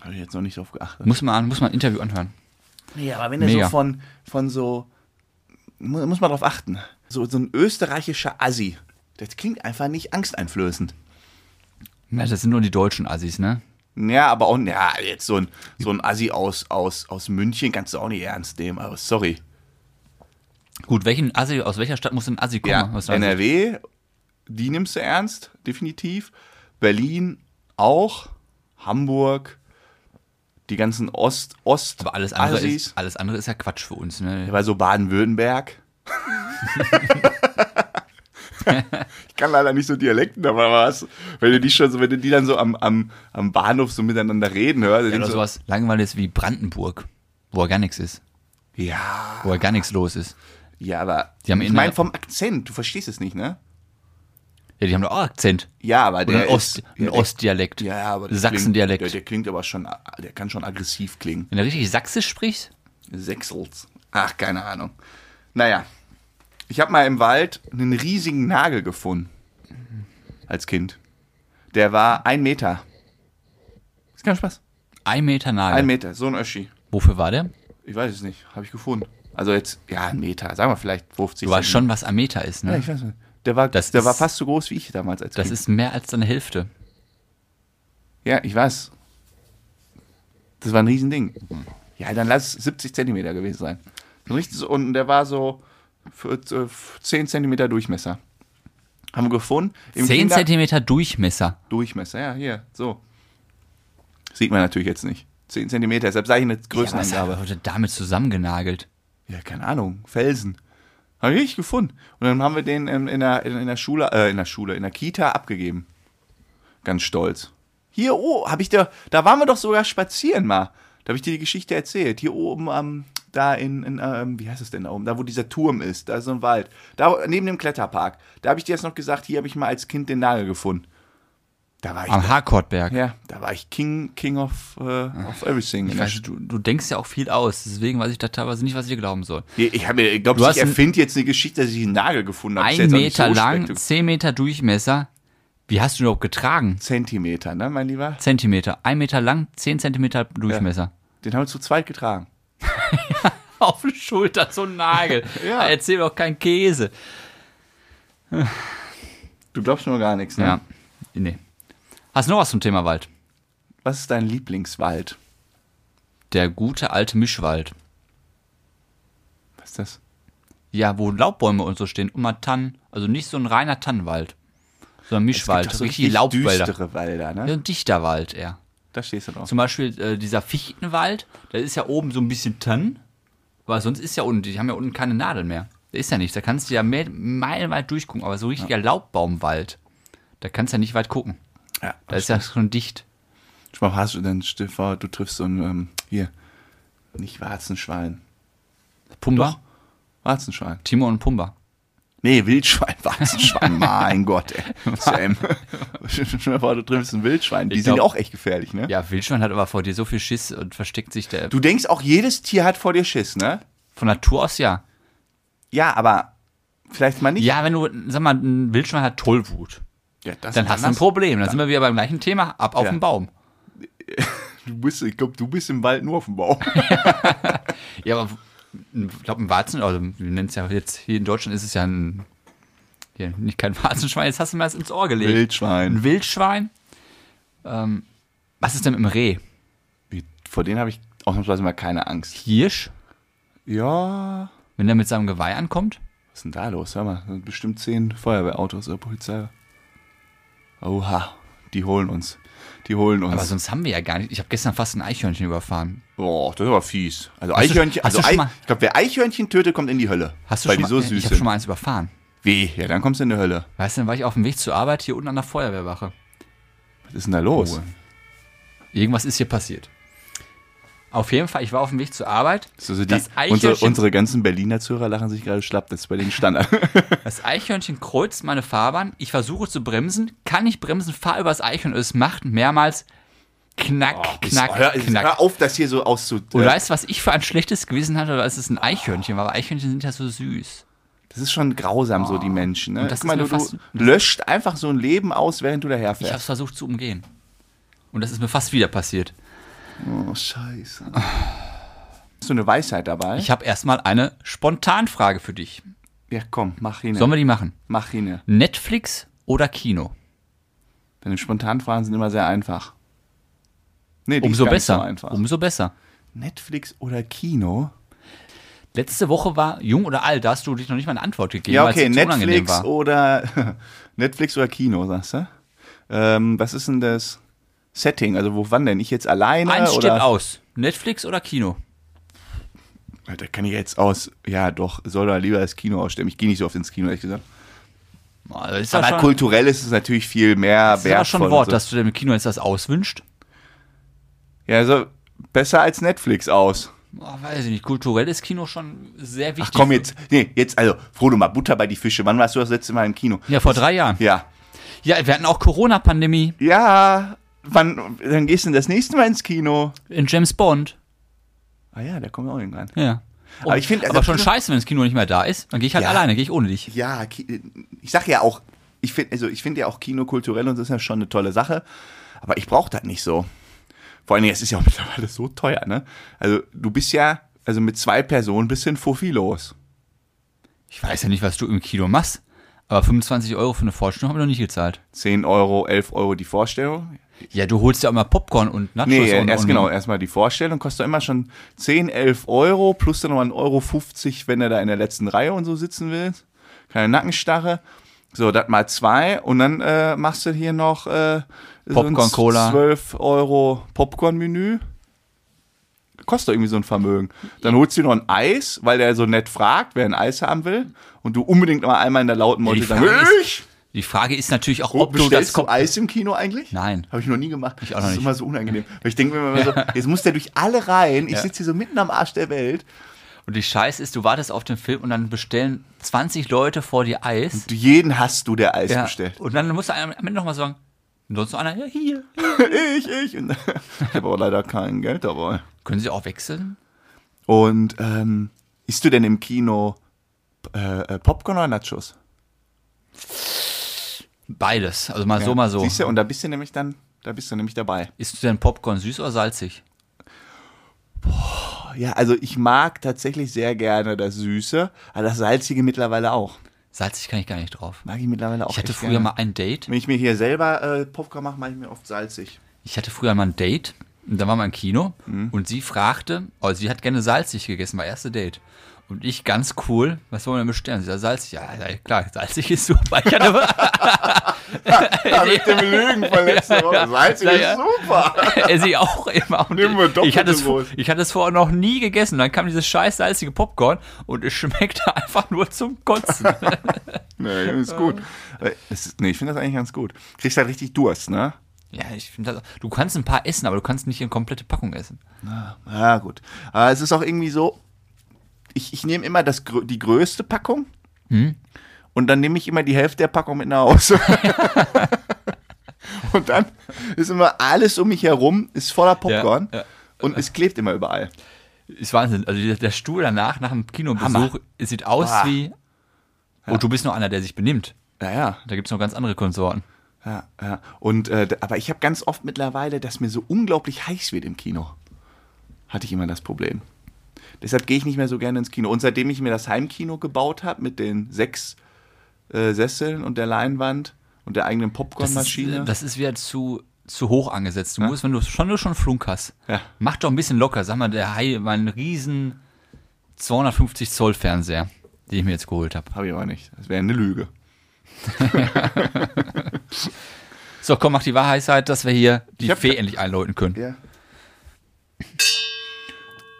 [SPEAKER 1] Habe ich jetzt noch nicht drauf geachtet.
[SPEAKER 2] Muss man, muss man ein Interview anhören.
[SPEAKER 1] Nee, aber wenn er
[SPEAKER 2] Mega.
[SPEAKER 1] so von, von so, mu- muss man drauf achten, so, so ein österreichischer Assi, das klingt einfach nicht angsteinflößend.
[SPEAKER 2] Ja, das sind nur die deutschen Assis, ne?
[SPEAKER 1] Ja, aber auch, ja, jetzt so ein, so ein Assi aus, aus, aus München kannst du auch nicht ernst nehmen, aber sorry.
[SPEAKER 2] Gut, welchen Assi, aus welcher Stadt muss ein Assi kommen?
[SPEAKER 1] Ja? NRW, die nimmst du ernst, definitiv. Berlin auch, Hamburg, die ganzen Ost, Ost,
[SPEAKER 2] Aber alles andere,
[SPEAKER 1] Assis.
[SPEAKER 2] ist, alles andere ist ja Quatsch für uns, ne?
[SPEAKER 1] Aber so Baden-Württemberg. [LAUGHS] [LAUGHS] [LAUGHS] ich kann leider nicht so Dialekten, aber was, wenn du die schon so, wenn du die dann so am, am, am Bahnhof so miteinander reden hörst,
[SPEAKER 2] Ja, oder
[SPEAKER 1] du,
[SPEAKER 2] sowas Langweiliges wie Brandenburg, wo ja gar nichts ist.
[SPEAKER 1] ja,
[SPEAKER 2] Wo ja gar nichts los ist.
[SPEAKER 1] ja, aber
[SPEAKER 2] Die haben
[SPEAKER 1] ich
[SPEAKER 2] in
[SPEAKER 1] meine vom Akzent, du verstehst es nicht, ne?
[SPEAKER 2] Ja, die haben doch auch Akzent.
[SPEAKER 1] Ja, aber
[SPEAKER 2] Oder
[SPEAKER 1] der
[SPEAKER 2] ein, Ost,
[SPEAKER 1] ist,
[SPEAKER 2] ein
[SPEAKER 1] ja,
[SPEAKER 2] Ostdialekt.
[SPEAKER 1] ja, aber der
[SPEAKER 2] Sachsendialekt.
[SPEAKER 1] Klingt, der, der klingt aber schon, der kann schon aggressiv klingen.
[SPEAKER 2] Wenn du richtig Sächsisch sprichst,
[SPEAKER 1] Sechsels. Ach, keine Ahnung. Naja. Ich habe mal im Wald einen riesigen Nagel gefunden. Als Kind. Der war ein Meter. Ist kein Spaß.
[SPEAKER 2] Ein Meter Nagel.
[SPEAKER 1] Ein Meter, so ein Öschi.
[SPEAKER 2] Wofür war der?
[SPEAKER 1] Ich weiß es nicht, habe ich gefunden. Also jetzt, ja, ein Meter, sagen wir vielleicht 50
[SPEAKER 2] Du weißt schon, was ein Meter ist,
[SPEAKER 1] Ja,
[SPEAKER 2] ne?
[SPEAKER 1] ich weiß nicht. Der war,
[SPEAKER 2] Das
[SPEAKER 1] der war
[SPEAKER 2] ist-
[SPEAKER 1] fast so groß wie ich damals als
[SPEAKER 2] Das
[SPEAKER 1] Kind.
[SPEAKER 2] ist mehr als deine Hälfte.
[SPEAKER 1] Ja, ich weiß. Das war ein Riesending. Ja, dann lass es 70 Zentimeter gewesen sein. Richtig so, und der war so 10 Zentimeter Durchmesser. Haben wir gefunden. Im
[SPEAKER 2] 10
[SPEAKER 1] Kinder-
[SPEAKER 2] Zentimeter Durchmesser.
[SPEAKER 1] Durchmesser, ja, hier, so. Sieht man natürlich jetzt nicht. 10 Zentimeter, deshalb sage ich eine
[SPEAKER 2] Ja, was
[SPEAKER 1] Größenangabe.
[SPEAKER 2] wurde damit zusammengenagelt?
[SPEAKER 1] Ja, keine Ahnung, Felsen. Habe ich gefunden. Und dann haben wir den in, in, der, in, in der Schule, äh, in der Schule, in der Kita abgegeben. Ganz stolz. Hier, oh, habe ich da, da waren wir doch sogar spazieren mal. Da habe ich dir die Geschichte erzählt. Hier oben am, da in, in ähm, wie heißt es denn da oben? Da, wo dieser Turm ist, da ist so ein Wald. Da neben dem Kletterpark. Da habe ich dir jetzt noch gesagt, hier habe ich mal als Kind den Nagel gefunden. Da war ich,
[SPEAKER 2] Am Harkortberg.
[SPEAKER 1] ja, da war ich King, King of, äh, of everything.
[SPEAKER 2] Ich
[SPEAKER 1] der
[SPEAKER 2] weiß, du, du denkst ja auch viel aus, deswegen weiß ich da teilweise nicht, was ich dir glauben soll.
[SPEAKER 1] Ich, ich, hab ich glaube,
[SPEAKER 2] Du
[SPEAKER 1] ich erfinde jetzt eine Geschichte, dass ich einen Nagel gefunden habe.
[SPEAKER 2] Ein Meter
[SPEAKER 1] so
[SPEAKER 2] lang. 10 Meter Durchmesser. Wie hast du ihn überhaupt getragen?
[SPEAKER 1] Zentimeter, ne, mein Lieber?
[SPEAKER 2] Zentimeter. Ein Meter lang, 10 Zentimeter Durchmesser.
[SPEAKER 1] Den haben wir zu zweit getragen. [LAUGHS]
[SPEAKER 2] Auf die Schulter, so ein Nagel. [LAUGHS]
[SPEAKER 1] Ja.
[SPEAKER 2] Erzähl doch keinen Käse.
[SPEAKER 1] Du glaubst nur gar nichts, ne?
[SPEAKER 2] Ja. Nee. Hast du noch was zum Thema Wald?
[SPEAKER 1] Was ist dein Lieblingswald?
[SPEAKER 2] Der gute alte Mischwald.
[SPEAKER 1] Was ist das?
[SPEAKER 2] Ja, wo Laubbäume und so stehen. Und mal Tannen. Also nicht so ein reiner Tannenwald. Sondern Mischwald.
[SPEAKER 1] doch so
[SPEAKER 2] richtig Laubwälder.
[SPEAKER 1] düstere Wälder, ne?
[SPEAKER 2] Ja, ein dichter Wald eher.
[SPEAKER 1] Da stehst du drauf.
[SPEAKER 2] Zum Beispiel äh, dieser Fichtenwald, da ist ja oben so ein bisschen Tannen, weil sonst ist ja unten, die haben ja unten keine Nadeln mehr. Da ist ja nichts, da kannst du ja mehr, meilenweit durchgucken, aber so richtiger Laubbaumwald, da kannst du ja nicht weit gucken.
[SPEAKER 1] ja,
[SPEAKER 2] Da ist ja schon dicht.
[SPEAKER 1] Schau mal, hast du denn, vor, du triffst so ein, ähm, hier, nicht Warzenschwein.
[SPEAKER 2] Pumba,
[SPEAKER 1] Warzenschwein.
[SPEAKER 2] Timo und Pumba.
[SPEAKER 1] Nee, Wildschwein, [LAUGHS] Warzenschwein, mein Gott, ey. [LAUGHS] Sam. Dir vor, du triffst ein Wildschwein. Die
[SPEAKER 2] Ich
[SPEAKER 1] sind
[SPEAKER 2] glaub-
[SPEAKER 1] auch echt gefährlich, ne?
[SPEAKER 2] Ja, Wildschwein hat aber vor dir so viel Schiss und versteckt sich der.
[SPEAKER 1] Du denkst auch, jedes Tier hat vor dir Schiss, ne?
[SPEAKER 2] Von Natur aus ja.
[SPEAKER 1] Ja, aber vielleicht mal nicht.
[SPEAKER 2] Ja, wenn du, sag mal, ein Wildschwein hat Tollwut,
[SPEAKER 1] Ja, das
[SPEAKER 2] dann
[SPEAKER 1] ist
[SPEAKER 2] hast du ein. Problem. Dann sind wir wieder beim gleichen Thema, ab auf
[SPEAKER 1] Ja.
[SPEAKER 2] den Baum. [LAUGHS]
[SPEAKER 1] Du bist, ich glaube, du bist im Wald nur auf dem Baum.
[SPEAKER 2] Ja, aber ich glaube, ein Warzen, also wir nennen es ja jetzt, hier in Deutschland ist es ja ein, hier, nicht kein Warzenschwein, jetzt hast du mir das ins Ohr gelegt.
[SPEAKER 1] Wildschwein.
[SPEAKER 2] Ein Wildschwein. Ähm, was ist denn mit dem Reh?
[SPEAKER 1] Wie, Vor denen habe ich ausnahmsweise mal keine Angst.
[SPEAKER 2] Hirsch,
[SPEAKER 1] Ja.
[SPEAKER 2] wenn der mit seinem Geweih ankommt?
[SPEAKER 1] Was ist denn da los? Hör mal, das sind bestimmt zehn Feuerwehrautos oder Polizei. Oha, die holen uns. Die holen uns.
[SPEAKER 2] Aber sonst haben wir ja gar nicht. Ich habe gestern fast ein Eichhörnchen überfahren.
[SPEAKER 1] Boah, das ist aber fies. Also
[SPEAKER 2] Hast
[SPEAKER 1] Eichhörnchen, also Ei, ich glaube, wer Eichhörnchen tötet, kommt in die Hölle.
[SPEAKER 2] Hast du
[SPEAKER 1] weil
[SPEAKER 2] schon
[SPEAKER 1] die so
[SPEAKER 2] mal,
[SPEAKER 1] süß
[SPEAKER 2] Ich habe schon mal eins überfahren.
[SPEAKER 1] Weh, ja, dann kommst du in die Hölle.
[SPEAKER 2] Weißt du, dann war ich auf dem Weg zur Arbeit hier unten an der Feuerwehrwache.
[SPEAKER 1] Was ist denn da los?
[SPEAKER 2] Oh. Irgendwas ist hier passiert. Auf jeden Fall, ich war auf dem Weg zur Arbeit.
[SPEAKER 1] Also die, unsere,
[SPEAKER 2] Eichhörnchen-
[SPEAKER 1] unsere ganzen Berliner Zuhörer lachen sich gerade schlapp. Das ist bei denen Standard. [LAUGHS]
[SPEAKER 2] Das Eichhörnchen kreuzt meine Fahrbahn. Ich versuche zu bremsen, kann nicht bremsen, fahr über das Eichhörnchen und es macht mehrmals knack, knack,
[SPEAKER 1] Oh, hör,
[SPEAKER 2] knack.
[SPEAKER 1] hör auf, das hier so auszu...
[SPEAKER 2] Und weißt du, was ich für ein schlechtes Gewissen hatte, weil es ist ein Eichhörnchen war, aber Eichhörnchen sind ja so süß.
[SPEAKER 1] Das ist schon grausam, so die Menschen. Ne?
[SPEAKER 2] Und das
[SPEAKER 1] Guck mal, du, du löscht einfach so ein Leben aus, während du
[SPEAKER 2] Ich habe
[SPEAKER 1] daherfährst.
[SPEAKER 2] es versucht zu umgehen. Und das ist mir fast wieder passiert.
[SPEAKER 1] Oh, scheiße. Hast du eine Weisheit dabei?
[SPEAKER 2] Ich habe erstmal eine Spontanfrage für dich.
[SPEAKER 1] ja, komm, mach hin.
[SPEAKER 2] Sollen wir die machen?
[SPEAKER 1] Mach hin.
[SPEAKER 2] Netflix oder Kino?
[SPEAKER 1] Deine Spontanfragen sind immer sehr einfach. Nee, die
[SPEAKER 2] Umso
[SPEAKER 1] ist
[SPEAKER 2] besser.
[SPEAKER 1] So einfach.
[SPEAKER 2] Umso besser.
[SPEAKER 1] Netflix oder Kino?
[SPEAKER 2] Letzte Woche war Jung oder Alt, da hast du dich noch nicht mal eine Antwort gegeben,
[SPEAKER 1] Ja,
[SPEAKER 2] weil es
[SPEAKER 1] okay, Netflix
[SPEAKER 2] war.
[SPEAKER 1] oder [LAUGHS] Netflix oder Kino, sagst du? Ähm, was ist denn das Setting? Also wo wann denn? Ich jetzt alleine
[SPEAKER 2] Eins steht aus. Netflix oder Kino?
[SPEAKER 1] Da kann ich jetzt aus. Ja, doch, soll da lieber das Kino ausstellen. Ich gehe nicht so oft ins Kino, ehrlich gesagt.
[SPEAKER 2] Das ist
[SPEAKER 1] Aber
[SPEAKER 2] schon,
[SPEAKER 1] kulturell ist es natürlich viel mehr
[SPEAKER 2] das ist aber schon ein
[SPEAKER 1] wertvoll
[SPEAKER 2] Wort,
[SPEAKER 1] so.
[SPEAKER 2] dass du dem Kino jetzt das auswünscht.
[SPEAKER 1] Ja, also besser als Netflix aus.
[SPEAKER 2] Oh, weiß ich nicht. Kulturell ist Kino schon sehr wichtig.
[SPEAKER 1] Ach komm jetzt. Nee, jetzt, also, Frodo, mal Butter bei die Fische. Wann warst du das letzte Mal im Kino?
[SPEAKER 2] Ja, vor drei Jahren.
[SPEAKER 1] Ja.
[SPEAKER 2] Ja, wir hatten auch Corona-Pandemie
[SPEAKER 1] Ja, wann, dann gehst du denn das nächste Mal ins Kino?
[SPEAKER 2] in James Bond.
[SPEAKER 1] Ah ja, da kommen wir auch irgendwann.
[SPEAKER 2] Ja.
[SPEAKER 1] Aber ich finde,
[SPEAKER 2] aber
[SPEAKER 1] also
[SPEAKER 2] schon
[SPEAKER 1] Kino-
[SPEAKER 2] scheiße, wenn das Kino nicht mehr da ist. Dann gehe ich halt
[SPEAKER 1] Ja.
[SPEAKER 2] alleine, gehe ich ohne dich.
[SPEAKER 1] Ja, ich sag ja auch, ich finde also ich finde ja auch Kino kulturell und das ist ja schon eine tolle Sache, aber ich brauche das nicht so. Vor allen Dingen, es ist ja auch [LAUGHS] mittlerweile so teuer, ne? Also du bist ja, also mit zwei Personen bist du ein Fuffi los.
[SPEAKER 2] Ich weiß ja nicht, was du im Kino machst. Aber 25 Euro für eine Vorstellung habe ich noch nicht gezahlt.
[SPEAKER 1] 10 Euro, 11 Euro die Vorstellung.
[SPEAKER 2] Ja, du holst ja immer Popcorn und Nachos.
[SPEAKER 1] Nee,
[SPEAKER 2] und,
[SPEAKER 1] erst
[SPEAKER 2] und,
[SPEAKER 1] genau, erstmal die Vorstellung kostet immer schon 10, 11 Euro plus dann nochmal 1,50 Euro, 50, wenn du da in der letzten Reihe und so sitzen willst. Keine Nackenstarre. So, das mal zwei und dann äh, machst du hier noch äh,
[SPEAKER 2] Popcorn,
[SPEAKER 1] so
[SPEAKER 2] Cola.
[SPEAKER 1] 12 Euro Popcorn-Menü. Kostet doch irgendwie so ein Vermögen. Dann holst du dir noch ein Eis, weil der so nett fragt, wer ein Eis haben will. Und du unbedingt mal einmal in der lauten
[SPEAKER 2] Frage ist-
[SPEAKER 1] ich!
[SPEAKER 2] Die Frage ist natürlich auch,
[SPEAKER 1] Ob
[SPEAKER 2] du das kommt.
[SPEAKER 1] Eis im Kino eigentlich?
[SPEAKER 2] Nein.
[SPEAKER 1] Habe ich noch nie gemacht.
[SPEAKER 2] Ich auch noch
[SPEAKER 1] das ist
[SPEAKER 2] nicht.
[SPEAKER 1] immer so unangenehm. Weil ich denke mir immer [LAUGHS] so, jetzt muss der durch alle Reihen. Ich
[SPEAKER 2] Ja.
[SPEAKER 1] sitze hier so mitten am Arsch der Welt.
[SPEAKER 2] Und die Scheiße ist, du wartest auf den Film und dann bestellen 20 Leute vor dir Eis.
[SPEAKER 1] Du, jeden hast du, der Eis
[SPEAKER 2] Ja.
[SPEAKER 1] bestellt.
[SPEAKER 2] Und dann musst du am Ende nochmal sagen, und sonst noch einer, ja, hier. [LAUGHS]
[SPEAKER 1] ich, ich. Und [LAUGHS] ich habe aber leider kein Geld dabei.
[SPEAKER 2] Können sie auch wechseln?
[SPEAKER 1] Und ähm, isst du denn im Kino äh, äh, Popcorn oder Nachos?
[SPEAKER 2] Beides. Also mal so, mal so.
[SPEAKER 1] Siehst du, und da bist du nämlich dann, da bist du nämlich dabei.
[SPEAKER 2] Isst du denn Popcorn süß oder salzig?
[SPEAKER 1] Ja, also ich mag tatsächlich sehr gerne das Süße, aber das Salzige mittlerweile auch.
[SPEAKER 2] Salzig kann ich gar nicht drauf.
[SPEAKER 1] Mag ich mittlerweile auch.
[SPEAKER 2] Ich hatte früher
[SPEAKER 1] gerne.
[SPEAKER 2] mal ein Date.
[SPEAKER 1] Wenn ich mir hier selber äh, Popcorn mache, mache ich mir oft salzig.
[SPEAKER 2] Ich hatte früher mal ein Date. Und da waren wir im Kino.
[SPEAKER 1] Mhm.
[SPEAKER 2] Und sie fragte, also sie hat gerne salzig gegessen, war erste Date. Und ich ganz cool, was wollen wir denn bestellen? Sie sagt, salzig. Ja, klar, salzig ist super. Ich hatte,
[SPEAKER 1] Ja, mit dem Lügen von letzter Woche. Salzig
[SPEAKER 2] Ja,
[SPEAKER 1] ist super. [LAUGHS]
[SPEAKER 2] er sie auch immer. Und
[SPEAKER 1] Nehmen wir doppelt
[SPEAKER 2] ich, hatte es, ich hatte es vorher noch nie gegessen. Dann kam dieses scheiß salzige Popcorn und es schmeckte [LAUGHS] einfach nur zum Kotzen. [LAUGHS]
[SPEAKER 1] Nee, ist gut. Äh, Es ist, nee, ich finde das eigentlich ganz gut. Kriegst halt richtig Durst, ne?
[SPEAKER 2] ja, ich finde das. Du kannst ein paar essen, aber du kannst nicht eine komplette Packung essen.
[SPEAKER 1] Ja, gut. Aber es ist auch irgendwie so, ich, ich nehme immer das, die größte Packung
[SPEAKER 2] Hm?
[SPEAKER 1] und dann nehme ich immer die Hälfte der Packung mit nach Hause. [LAUGHS] und dann ist immer alles um mich herum, ist voller Popcorn
[SPEAKER 2] Ja, ja.
[SPEAKER 1] und es klebt immer überall.
[SPEAKER 2] Ist Wahnsinn. Also der- Stuhl danach, nach dem Kinobesuch, sieht aus
[SPEAKER 1] Ah.
[SPEAKER 2] wie. Oh, du bist noch einer, der sich benimmt.
[SPEAKER 1] Ja, ja.
[SPEAKER 2] Da gibt es noch ganz andere Konsorten.
[SPEAKER 1] Ja, ja. Und, äh, aber ich habe ganz oft mittlerweile, dass mir so unglaublich heiß wird im Kino. Hatte ich immer das Problem. Deshalb gehe ich nicht mehr so gerne ins Kino. Und seitdem ich mir das Heimkino gebaut habe mit den sechs äh, Sesseln und der Leinwand und der eigenen
[SPEAKER 2] Das
[SPEAKER 1] Popcornmaschine.
[SPEAKER 2] ist, das ist wieder zu, zu hoch angesetzt. Du
[SPEAKER 1] Ja.
[SPEAKER 2] musst, wenn du schon nur schon Flunk hast,
[SPEAKER 1] Ja.
[SPEAKER 2] mach doch ein bisschen locker. Sag mal, der Hai, mein riesen 250 Zoll Fernseher, den ich mir jetzt geholt habe.
[SPEAKER 1] habe ich aber nicht. Das wäre eine Lüge. [LAUGHS]
[SPEAKER 2] So, komm, mach die Wahrheit, dass wir hier die Fee endlich einläuten können.
[SPEAKER 1] Ja.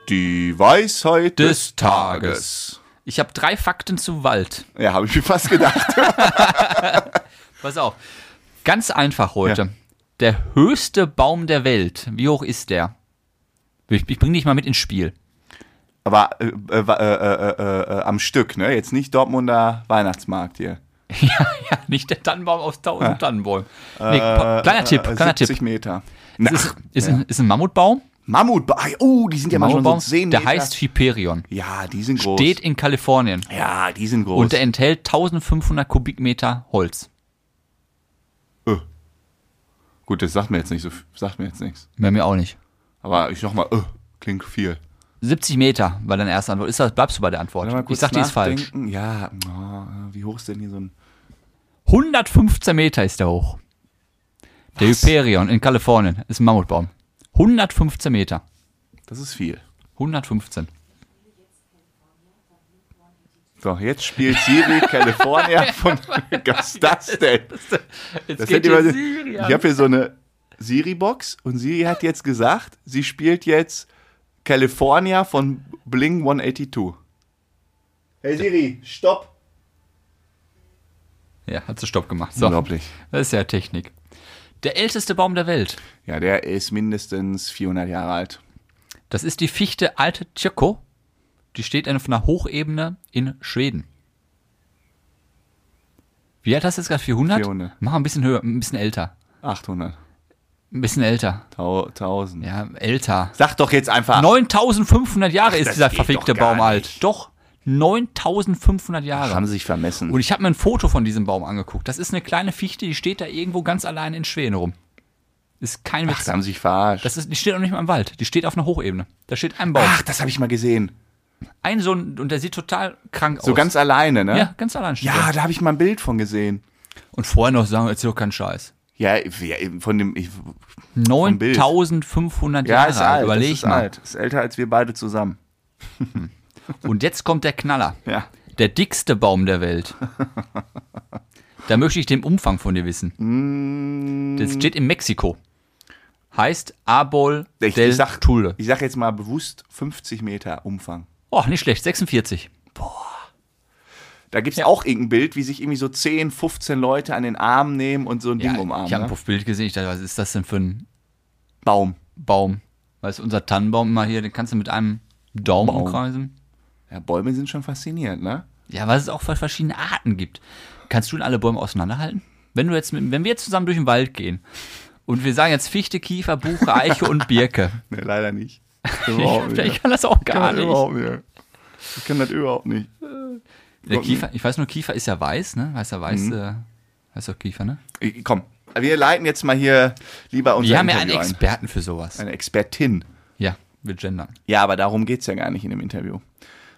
[SPEAKER 1] Die Weisheit des,
[SPEAKER 2] Des Tages. Ich habe drei Fakten zum Wald.
[SPEAKER 1] Ja, habe ich mir fast gedacht. [LAUGHS] [LAUGHS]
[SPEAKER 2] Pass auf. Ganz einfach heute.
[SPEAKER 1] Ja.
[SPEAKER 2] Der höchste Baum der Welt. Wie hoch ist der? Ich, ich bring dich mal mit ins Spiel.
[SPEAKER 1] aber äh, äh, äh, äh, äh, äh, am Stück, ne? Jetzt nicht Dortmunder Weihnachtsmarkt hier. [LAUGHS]
[SPEAKER 2] ja, ja, nicht der Tannenbaum aus tausend Tannenbäumen. Nee, kleiner Tipp, kleiner
[SPEAKER 1] 70
[SPEAKER 2] Tipp.
[SPEAKER 1] Meter.
[SPEAKER 2] Es
[SPEAKER 1] Ach,
[SPEAKER 2] ist, ist, ein, ist ein Mammutbaum.
[SPEAKER 1] Mammut, oh, die sind ja mal schon so
[SPEAKER 2] Mammutbaum
[SPEAKER 1] 10
[SPEAKER 2] der
[SPEAKER 1] Meter.
[SPEAKER 2] heißt Hyperion.
[SPEAKER 1] ja, die sind groß.
[SPEAKER 2] Steht in Kalifornien.
[SPEAKER 1] ja, die sind groß.
[SPEAKER 2] Und der enthält 1500 Kubikmeter Holz.
[SPEAKER 1] Äh. Gut, das sagt mir jetzt nicht so, sagt mir jetzt nichts.
[SPEAKER 2] Mehr mir auch nicht.
[SPEAKER 1] Aber ich sag mal, äh, klingt viel.
[SPEAKER 2] 70 Meter war deine erste Antwort. Ist das, bleibst du bei der Antwort? Ich sag, die ist falsch.
[SPEAKER 1] Ja, oh, wie hoch ist denn hier so ein
[SPEAKER 2] 115 Meter ist der hoch. Der
[SPEAKER 1] Was?
[SPEAKER 2] Hyperion in Kalifornien ist ein Mammutbaum. 115 Meter.
[SPEAKER 1] Das ist viel.
[SPEAKER 2] 115.
[SPEAKER 1] So, jetzt spielt Siri California [LAUGHS] von. Was das denn? [LAUGHS]
[SPEAKER 2] Jetzt
[SPEAKER 1] Das
[SPEAKER 2] geht Siri
[SPEAKER 1] ich habe hier so eine Siri-Box und Siri hat jetzt gesagt, sie spielt jetzt California von Bling 182. Hey Siri, stopp!
[SPEAKER 2] Ja, hat sie Stopp gemacht. So,
[SPEAKER 1] Unglaublich.
[SPEAKER 2] das ist ja Technik. Der älteste Baum der Welt.
[SPEAKER 1] Ja, der ist mindestens 400 Jahre alt.
[SPEAKER 2] Das ist die Fichte Alte Tjörko. Die steht auf einer Hochebene in Schweden. Wie alt hast du jetzt gerade? 400?
[SPEAKER 1] 400.
[SPEAKER 2] Mach mal ein bisschen höher, ein bisschen älter.
[SPEAKER 1] 800.
[SPEAKER 2] Ein bisschen älter.
[SPEAKER 1] Tau 1000.
[SPEAKER 2] Ja, älter.
[SPEAKER 1] Sag doch jetzt einfach.
[SPEAKER 2] 9500 Jahre ist
[SPEAKER 1] das
[SPEAKER 2] dieser verfickte Baum alt. Doch, 9500 Jahre.
[SPEAKER 1] haben sie sich vermessen.
[SPEAKER 2] Und ich habe mir ein Foto von diesem Baum angeguckt. Das ist eine kleine Fichte, die steht da irgendwo ganz allein in Schweden rum. Ist kein
[SPEAKER 1] Ach,
[SPEAKER 2] Witz.
[SPEAKER 1] da haben sie sich verarscht.
[SPEAKER 2] Das ist, die steht auch nicht mal im Wald. Die steht auf einer Hochebene. Da steht ein Baum.
[SPEAKER 1] Ach, das habe ich mal gesehen.
[SPEAKER 2] Ein so ein, und der sieht total krank aus.
[SPEAKER 1] So ganz alleine, ne?
[SPEAKER 2] Ja, ganz allein steht
[SPEAKER 1] Ja, da habe ich mal ein Bild von gesehen.
[SPEAKER 2] Und vorher noch sagen, erzähl doch keinen Scheiß.
[SPEAKER 1] Ja, ja von dem. Ich, Bild.
[SPEAKER 2] 9500
[SPEAKER 1] ja,
[SPEAKER 2] Jahre
[SPEAKER 1] ist
[SPEAKER 2] alt.
[SPEAKER 1] alt.
[SPEAKER 2] Überleg
[SPEAKER 1] das ist
[SPEAKER 2] mal.
[SPEAKER 1] alt. Ist älter als wir beide zusammen. [LAUGHS]
[SPEAKER 2] Und jetzt kommt der Knaller.
[SPEAKER 1] Ja.
[SPEAKER 2] Der dickste Baum der Welt. da möchte ich den Umfang von dir wissen.
[SPEAKER 1] Mm.
[SPEAKER 2] Das steht in Mexiko. Heißt Arbol
[SPEAKER 1] Ich,
[SPEAKER 2] del
[SPEAKER 1] ich, sag,
[SPEAKER 2] Tule.
[SPEAKER 1] ich sag jetzt mal bewusst 50 Meter Umfang.
[SPEAKER 2] Oh, nicht schlecht. 46.
[SPEAKER 1] Da gibt es auch irgendein Bild, wie sich irgendwie so 10, 15 Leute an den Arm nehmen und so ein Ding umarmen.
[SPEAKER 2] ich habe ein
[SPEAKER 1] ne?
[SPEAKER 2] Bild gesehen. Ich dachte, was ist das denn für ein
[SPEAKER 1] Baum.
[SPEAKER 2] Baum? Weißt du, unser Tannenbaum mal hier, den kannst du mit einem Daumen
[SPEAKER 1] Baum.
[SPEAKER 2] umkreisen.
[SPEAKER 1] Ja, Bäume sind schon faszinierend, ne?
[SPEAKER 2] Ja, weil es auch verschiedene Arten gibt. Kannst du denn alle Bäume auseinanderhalten? Wenn du jetzt, mit, wenn wir jetzt zusammen durch den Wald gehen und wir sagen jetzt Fichte, Kiefer, Buche, Eiche und Birke. [LAUGHS]
[SPEAKER 1] Ne, leider nicht. [LAUGHS]
[SPEAKER 2] Ich, ich kann das auch gar
[SPEAKER 1] kann das
[SPEAKER 2] nicht.
[SPEAKER 1] Nicht. Ich kann das überhaupt nicht.
[SPEAKER 2] Der Kiefer, ich weiß nur, Kiefer ist ja weiß, ne? Weißer Weiß,
[SPEAKER 1] Mhm.
[SPEAKER 2] äh, heißt doch Kiefer, ne?
[SPEAKER 1] Ich, komm, wir leiten jetzt mal hier lieber unser
[SPEAKER 2] Wir haben ja einen
[SPEAKER 1] Interview ein.
[SPEAKER 2] Experten für sowas.
[SPEAKER 1] Eine Expertin.
[SPEAKER 2] Ja, wir gendern.
[SPEAKER 1] Ja, aber darum geht es ja gar nicht in dem Interview.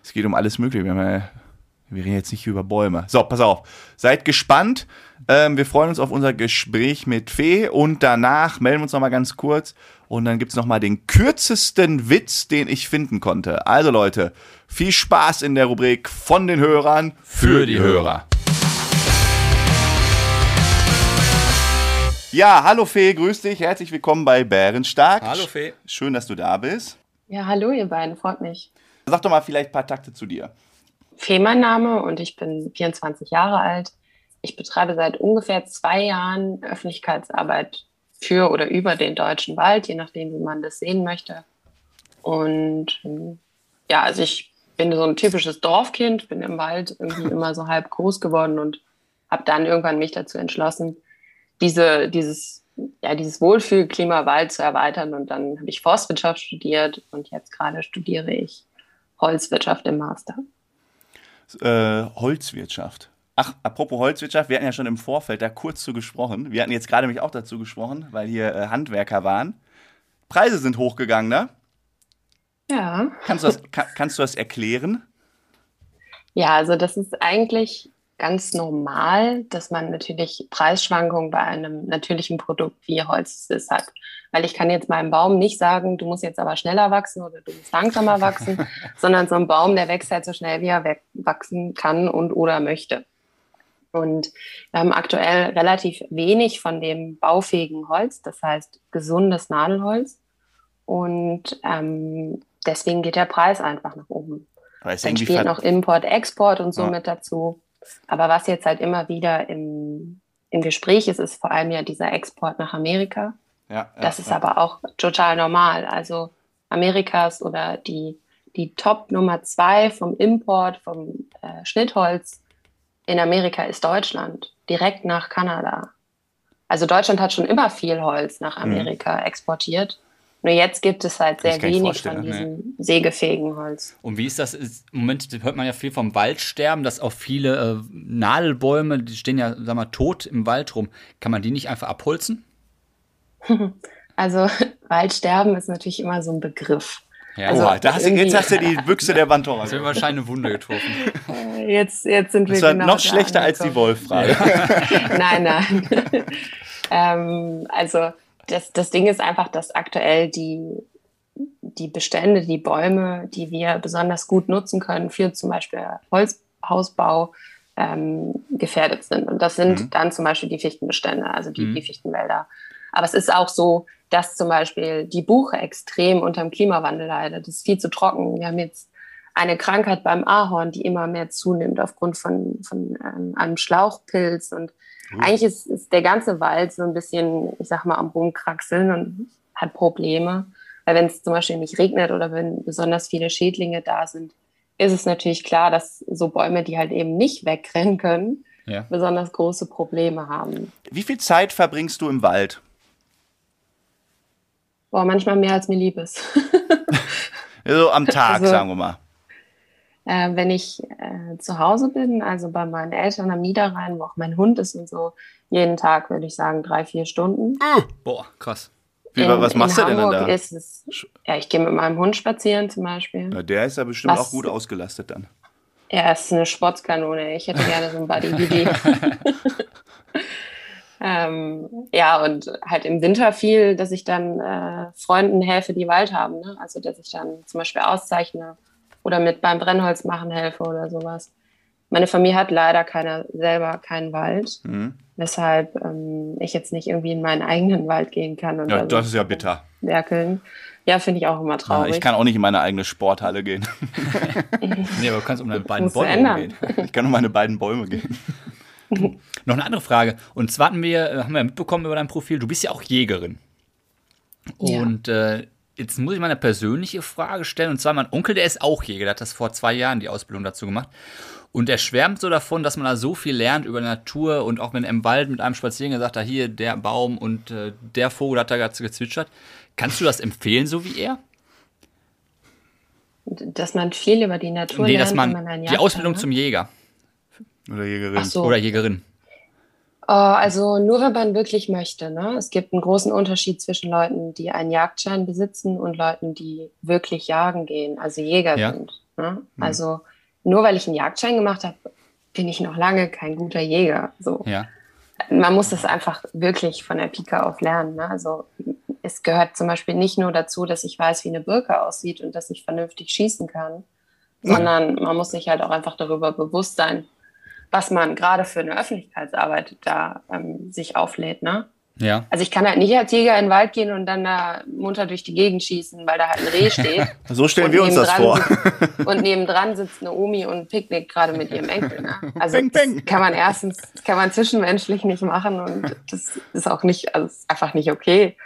[SPEAKER 1] Es geht um alles Mögliche. Wir, haben ja, wir reden jetzt nicht über Bäume. So, pass auf. Seid gespannt. Ähm, wir freuen uns auf unser Gespräch mit Fee und danach melden wir uns nochmal ganz kurz und dann gibt es nochmal den kürzesten Witz, den ich finden konnte. Also Leute, viel Spaß in der Rubrik von den Hörern
[SPEAKER 2] Für die Hörer.
[SPEAKER 1] Ja, hallo Fee, grüß dich. Herzlich willkommen bei Bärenstark.
[SPEAKER 2] Hallo, Fee.
[SPEAKER 1] Schön, dass du da bist.
[SPEAKER 3] Ja, hallo ihr beiden, freut mich.
[SPEAKER 1] Sag doch mal vielleicht ein paar Takte zu dir.
[SPEAKER 3] Fee mein Name und ich bin 24 Jahre alt. Ich betreibe seit ungefähr zwei Jahren Öffentlichkeitsarbeit für oder über den deutschen Wald, je nachdem, wie man das sehen möchte. Und ja, also ich bin so ein typisches Dorfkind, bin im Wald irgendwie immer so halb groß geworden und habe dann irgendwann mich dazu entschlossen, diese, dieses, ja, dieses Wohlfühlklima Wald zu erweitern. Und dann habe ich Forstwirtschaft studiert und jetzt gerade studiere ich Holzwirtschaft im Master.
[SPEAKER 1] Äh, Holzwirtschaft. Ach, apropos Holzwirtschaft, wir hatten ja schon im Vorfeld da kurz zu gesprochen. Wir hatten jetzt gerade nämlich auch dazu gesprochen, weil hier äh, Handwerker waren. Preise sind hochgegangen, ne?
[SPEAKER 3] Ja.
[SPEAKER 1] Kannst du das, kann, kannst du das erklären?
[SPEAKER 3] Ja, also das ist eigentlich ganz normal, dass man natürlich Preisschwankungen bei einem natürlichen Produkt wie Holz ist hat. Weil ich kann jetzt meinem Baum nicht sagen, du musst jetzt aber schneller wachsen oder du musst langsamer wachsen, [LAUGHS] sondern so ein Baum, der wächst halt so schnell, wie er wachsen kann und oder möchte. Und wir haben aktuell relativ wenig von dem baufähigen Holz, das heißt gesundes Nadelholz. Und ähm, deswegen geht der Preis einfach nach oben.
[SPEAKER 1] Es
[SPEAKER 3] Dann spielt noch Import, Export und so
[SPEAKER 1] Ja.
[SPEAKER 3] mit dazu. Aber was jetzt halt immer wieder im, im Gespräch ist, ist vor allem ja dieser Export nach Amerika.
[SPEAKER 1] ja, ja,
[SPEAKER 3] Das ist
[SPEAKER 1] ja.
[SPEAKER 3] aber auch total normal. Also Amerikas oder die, die Top Nummer zwei vom Import, vom äh, Schnittholz in Amerika ist Deutschland, direkt nach Kanada. Also Deutschland hat schon immer viel Holz nach Amerika exportiert. Nur jetzt gibt es halt sehr wenig von
[SPEAKER 1] ne?
[SPEAKER 3] diesem sägefähigen Holz.
[SPEAKER 2] Und wie ist das? Ist, Im Moment hört man ja viel vom Waldsterben, dass auch viele äh, Nadelbäume, die stehen ja, sag mal, tot im Wald rum. Kann man die nicht einfach abholzen? [LAUGHS]
[SPEAKER 3] Also [LAUGHS] Waldsterben ist natürlich immer so ein Begriff.
[SPEAKER 2] Ja,
[SPEAKER 3] Also-
[SPEAKER 1] Oha, da hast du, jetzt hast du die [LAUGHS] Büchse der Pandora.
[SPEAKER 2] das wäre wahrscheinlich eine Wunde getroffen.
[SPEAKER 3] Äh, Jetzt, jetzt sind wir
[SPEAKER 1] Das war
[SPEAKER 3] genau
[SPEAKER 1] noch schlechter als die
[SPEAKER 3] angekommen.
[SPEAKER 1] Wolf-Frage.
[SPEAKER 3] Nein, nein. ähm, also das, das Ding ist einfach, dass aktuell die, die Bestände, die Bäume, die wir besonders gut nutzen können für zum Beispiel Holzhausbau, ähm, gefährdet sind. Und das sind
[SPEAKER 1] Mhm.
[SPEAKER 3] dann zum Beispiel die Fichtenbestände, also die,
[SPEAKER 2] Mhm.
[SPEAKER 3] die Fichtenwälder. Aber es ist auch so, dass zum Beispiel die Buche extrem unter dem Klimawandel leidet. Es ist viel zu trocken. Wir haben jetzt eine Krankheit beim Ahorn, die immer mehr zunimmt aufgrund von, von ähm, einem Schlauchpilz. Und eigentlich ist, ist der ganze Wald so ein bisschen, ich sag mal, am Rumkraxeln und hat Probleme. Weil wenn es zum Beispiel nicht regnet oder wenn besonders viele Schädlinge da sind, ist es natürlich klar, dass so Bäume, die halt eben nicht wegrennen können,
[SPEAKER 2] Ja.
[SPEAKER 3] besonders große Probleme haben.
[SPEAKER 1] Wie viel Zeit verbringst du im Wald?
[SPEAKER 3] Boah, manchmal mehr als mir lieb ist. [LAUGHS]
[SPEAKER 1] so am Tag,
[SPEAKER 3] Also-
[SPEAKER 1] sagen wir mal.
[SPEAKER 3] Äh, wenn ich äh, zu Hause bin, also bei meinen Eltern am Niederrhein, wo auch mein Hund ist und so, jeden Tag würde ich sagen drei, vier Stunden.
[SPEAKER 2] Boah, krass.
[SPEAKER 1] Wie,
[SPEAKER 3] in,
[SPEAKER 1] was machst du denn dann da?
[SPEAKER 3] Ist es, ja, ich gehe mit meinem Hund spazieren zum Beispiel.
[SPEAKER 1] Ja, der ist ja bestimmt
[SPEAKER 3] Was-
[SPEAKER 1] auch gut ausgelastet dann.
[SPEAKER 3] Er ist eine Sportskanone. Ich hätte gerne so einen Buddy wie die. [LAUGHS] ähm, ja, und halt im Winter viel, dass ich dann äh, Freunden helfe, die Wald haben. Ne? Also, dass ich dann zum Beispiel auszeichne oder mit beim Brennholz machen helfe oder sowas. Meine Familie hat leider keine, selber keinen Wald,
[SPEAKER 1] Mhm.
[SPEAKER 3] weshalb ähm, ich jetzt nicht irgendwie in meinen eigenen Wald gehen kann und
[SPEAKER 1] Ja,
[SPEAKER 3] da
[SPEAKER 1] das ist ja bitter.
[SPEAKER 3] werkeln. Ja, finde ich auch immer
[SPEAKER 1] Ja,
[SPEAKER 3] traurig.
[SPEAKER 1] ich kann auch nicht in meine eigene Sporthalle gehen. [LAUGHS]
[SPEAKER 2] Nee, aber du kannst um deine beiden Bäume umgehen.
[SPEAKER 1] Ich kann um meine beiden Bäume gehen. [LAUGHS]
[SPEAKER 2] Noch eine andere Frage. Und zwar hatten wir, äh, haben wir mitbekommen über dein Profil, du bist ja auch Jägerin.
[SPEAKER 3] Ja.
[SPEAKER 2] Und äh, jetzt muss ich mal eine persönliche Frage stellen. Und zwar, mein Onkel, der ist auch Jäger, der hat das vor zwei Jahren die Ausbildung dazu gemacht. Und er schwärmt so davon, dass man da so viel lernt über Natur und auch wenn er im Wald mit einem spazieren gesagt hat, hier der Baum und äh, der Vogel hat da gerade gezwitschert. Kannst du das empfehlen, so wie er?
[SPEAKER 3] dass man viel über die Natur
[SPEAKER 2] Nee,
[SPEAKER 3] lernt,
[SPEAKER 2] dass man,
[SPEAKER 3] man
[SPEAKER 2] die Ausbildung
[SPEAKER 3] hat, ne?
[SPEAKER 2] zum Jäger
[SPEAKER 1] Oder Jägerin.
[SPEAKER 3] So.
[SPEAKER 2] oder Jägerin.
[SPEAKER 3] Oh, also nur wenn man wirklich möchte. Ne? Es gibt einen großen Unterschied zwischen Leuten, die einen Jagdschein besitzen und Leuten, die wirklich jagen gehen, also Jäger
[SPEAKER 2] Ja.
[SPEAKER 3] sind. Ne? Also nur weil ich einen Jagdschein gemacht habe, bin ich noch lange kein guter Jäger. So.
[SPEAKER 2] Ja.
[SPEAKER 3] Man muss das einfach wirklich von der Pika auf lernen. Ne? Also es gehört zum Beispiel nicht nur dazu, dass ich weiß, wie eine Birke aussieht und dass ich vernünftig schießen kann, sondern man muss sich halt auch einfach darüber bewusst sein, was man gerade für eine Öffentlichkeitsarbeit da ähm, sich auflädt. Ne?
[SPEAKER 2] Ja.
[SPEAKER 3] Also ich kann halt nicht als Jäger in den Wald gehen und dann da munter durch die Gegend schießen, weil da halt ein Reh steht. [LAUGHS]
[SPEAKER 1] So stellen wir uns das vor.
[SPEAKER 3] sitzt- Und nebendran sitzt eine Omi und picknickt gerade mit ihrem Enkel. Ne? [LAUGHS] Also
[SPEAKER 1] peng.
[SPEAKER 3] das kann man erstens, kann man zwischenmenschlich nicht machen und das ist auch nicht, also ist einfach nicht okay.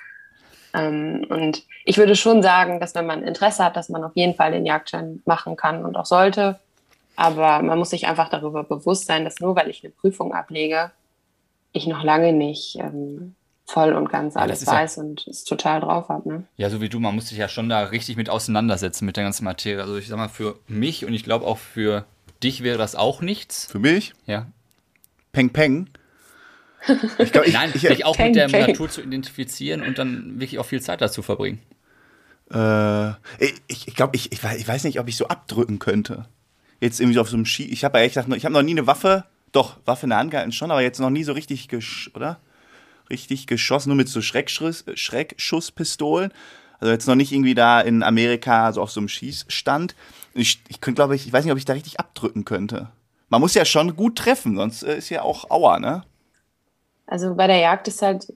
[SPEAKER 3] Ähm, und ich würde schon sagen, dass wenn man Interesse hat, dass man auf jeden Fall den Jagdschein machen kann und auch sollte. Aber man muss sich einfach darüber bewusst sein, dass nur weil ich eine Prüfung ablege, ich noch lange nicht ähm, voll und ganz
[SPEAKER 2] Ja,
[SPEAKER 3] alles
[SPEAKER 2] ja-
[SPEAKER 3] weiß und es total drauf habe. Ne?
[SPEAKER 2] Ja, so wie du, man muss sich ja schon da richtig mit auseinandersetzen mit der ganzen Materie. Also ich sag mal, für mich und ich glaube auch für dich wäre das auch nichts.
[SPEAKER 1] Für mich,
[SPEAKER 2] Ja.
[SPEAKER 1] Peng Peng. [LAUGHS] Ich glaube, ich,
[SPEAKER 2] Nein,
[SPEAKER 1] ich,
[SPEAKER 2] sich auch
[SPEAKER 3] Peng,
[SPEAKER 2] mit der
[SPEAKER 3] peng.
[SPEAKER 2] Natur zu identifizieren und dann wirklich auch viel Zeit dazu verbringen.
[SPEAKER 1] Äh, ich, ich glaube, ich, ich, ich weiß nicht, ob ich so abdrücken könnte. Jetzt irgendwie auf so einem Ski. Ich habe ja echt gesagt, ich habe noch nie eine Waffe, doch, Waffe in der Hand gehalten schon, aber jetzt noch nie so richtig gesch oder? Richtig geschossen, nur mit so Schreckschuss, Schreckschusspistolen. Also jetzt noch nicht irgendwie da in Amerika so auf so einem Schießstand. Ich, ich könnte, glaube ich, ich weiß nicht, ob ich da richtig abdrücken könnte. Man muss ja schon gut treffen, sonst äh, ist ja auch Aua, ne?
[SPEAKER 3] Also bei der Jagd ist halt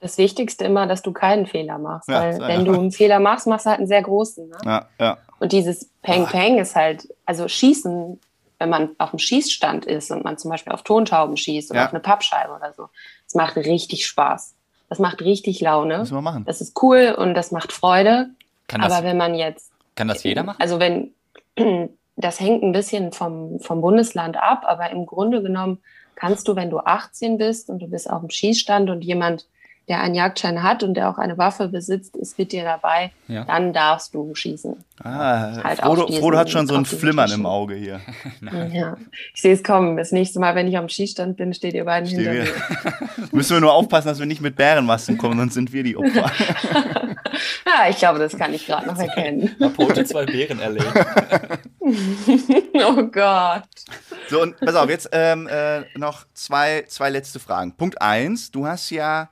[SPEAKER 3] das Wichtigste immer, dass du keinen Fehler machst.
[SPEAKER 1] Ja,
[SPEAKER 3] weil wenn du einen Fehler machst, machst du halt einen sehr großen. Ne?
[SPEAKER 1] Ja, ja.
[SPEAKER 3] Und dieses Peng Peng ist halt, also Schießen, wenn man auf dem Schießstand ist und man zum Beispiel auf Tontauben schießt oder
[SPEAKER 1] Ja.
[SPEAKER 3] auf eine Pappscheibe oder so, das macht richtig Spaß. Das macht richtig Laune.
[SPEAKER 1] Müssen wir machen.
[SPEAKER 3] Das ist cool und das macht Freude.
[SPEAKER 2] Kann das,
[SPEAKER 3] Aber wenn man jetzt
[SPEAKER 2] kann das jeder machen?
[SPEAKER 3] also wenn, [CLEARS THROAT] das hängt ein bisschen vom, vom Bundesland ab, aber im Grunde genommen kannst du, wenn du 18 bist und du bist auf dem Schießstand und jemand, der einen Jagdschein hat und der auch eine Waffe besitzt, ist mit dir dabei,
[SPEAKER 2] Ja.
[SPEAKER 3] dann darfst du schießen.
[SPEAKER 1] Ah,
[SPEAKER 3] Halt
[SPEAKER 1] Frodo,
[SPEAKER 3] diesen-
[SPEAKER 1] Frodo hat schon so ein Flimmern im Auge hier. [LAUGHS] [LAUGHS]
[SPEAKER 3] Ja. Ich sehe es kommen. Das nächste Mal, wenn ich am Schießstand bin, steht ihr beiden
[SPEAKER 1] Stehen
[SPEAKER 3] hinter mir. [LAUGHS]
[SPEAKER 1] Müssen wir nur aufpassen, dass wir nicht mit Bärenmasken kommen, sonst sind wir die Opfer.
[SPEAKER 3] Ja, ich glaube, das kann ich gerade noch erkennen.
[SPEAKER 2] Heute zwei Bären erlegt.
[SPEAKER 3] oh Gott.
[SPEAKER 1] So, und pass auf, jetzt ähm, äh, noch zwei, zwei letzte Fragen. Punkt eins, du hast ja,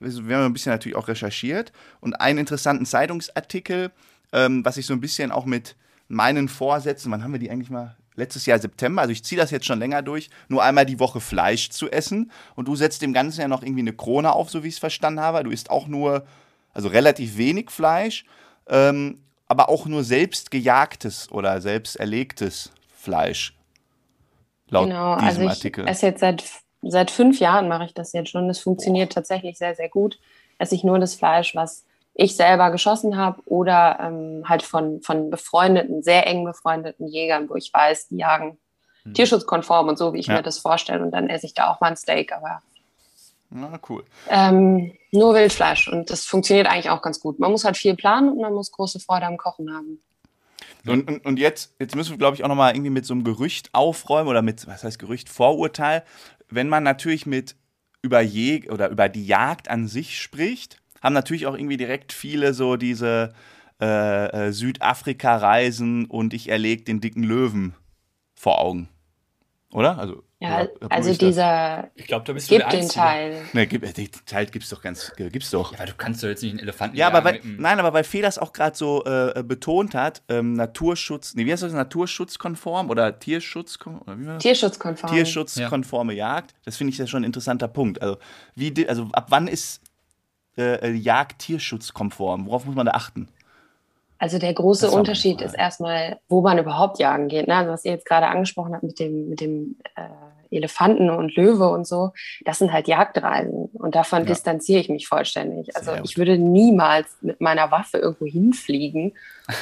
[SPEAKER 1] wir haben ein bisschen natürlich auch recherchiert und einen interessanten Zeitungsartikel, ähm, was ich so ein bisschen auch mit meinen Vorsätzen, wann haben wir die eigentlich mal? Letztes Jahr September, also ich ziehe das jetzt schon länger durch, nur einmal die Woche Fleisch zu essen. Und du setzt dem Ganzen ja noch irgendwie eine Krone auf, so wie ich es verstanden habe. Du isst auch nur, also relativ wenig Fleisch, ähm, aber auch nur selbst gejagtes oder selbst erlegtes Fleisch. Laut
[SPEAKER 3] Genau,
[SPEAKER 1] diesem
[SPEAKER 3] also ich
[SPEAKER 1] Artikel.
[SPEAKER 3] esse jetzt seit, seit fünf Jahren mache ich das jetzt schon. Das funktioniert tatsächlich sehr, sehr gut. Esse ich nur das Fleisch, was ich selber geschossen habe oder ähm, halt von, von befreundeten, sehr eng befreundeten Jägern, wo ich weiß, die jagen tierschutzkonform und so, wie ich
[SPEAKER 1] Ja.
[SPEAKER 3] mir das vorstelle. Und dann esse ich da auch mal ein Steak, aber
[SPEAKER 1] Na, cool.
[SPEAKER 3] Ähm, nur Wildfleisch und das funktioniert eigentlich auch ganz gut. Man muss halt viel planen und man muss große Freude am Kochen haben.
[SPEAKER 1] Und, und, und jetzt, jetzt müssen wir, glaube ich, auch nochmal irgendwie mit so einem Gerücht aufräumen oder mit, was heißt Gerücht, Vorurteil. Wenn man natürlich mit über Je oder über die Jagd an sich spricht, haben natürlich auch irgendwie direkt viele so diese äh, äh, Südafrika-Reisen und ich erlege den dicken Löwen vor Augen. Oder? Also,
[SPEAKER 3] Ja,
[SPEAKER 1] oder
[SPEAKER 3] also
[SPEAKER 1] ich das?
[SPEAKER 3] dieser,
[SPEAKER 2] Ich glaube, da bist
[SPEAKER 3] gibt den Teil.
[SPEAKER 1] Ne, gib, äh, den Teil gibt's doch ganz, äh, gibt's doch.
[SPEAKER 2] Ja, aber du kannst doch jetzt nicht einen Elefanten
[SPEAKER 1] Ja, aber weil, nein, aber weil Fee das auch gerade so äh, betont hat, ähm, Naturschutz, nee, wie heißt das, naturschutzkonform oder Tierschutz, oder wie war das?
[SPEAKER 3] Tierschutzkonform.
[SPEAKER 1] Tierschutzkonforme Jagd, das finde ich ja schon ein interessanter Punkt. Also, wie, di- also ab wann ist äh, äh, Jagd tierschutzkonform? Worauf muss man da achten?
[SPEAKER 3] Also der große Unterschied ist erstmal, wo man überhaupt jagen geht. Ne? Also was ihr jetzt gerade angesprochen habt mit dem, mit dem äh, Elefanten und Löwe und so, das sind halt Jagdreisen. Und davon
[SPEAKER 1] Ja.
[SPEAKER 3] distanziere ich mich vollständig. Also ich würde niemals mit meiner Waffe irgendwo hinfliegen,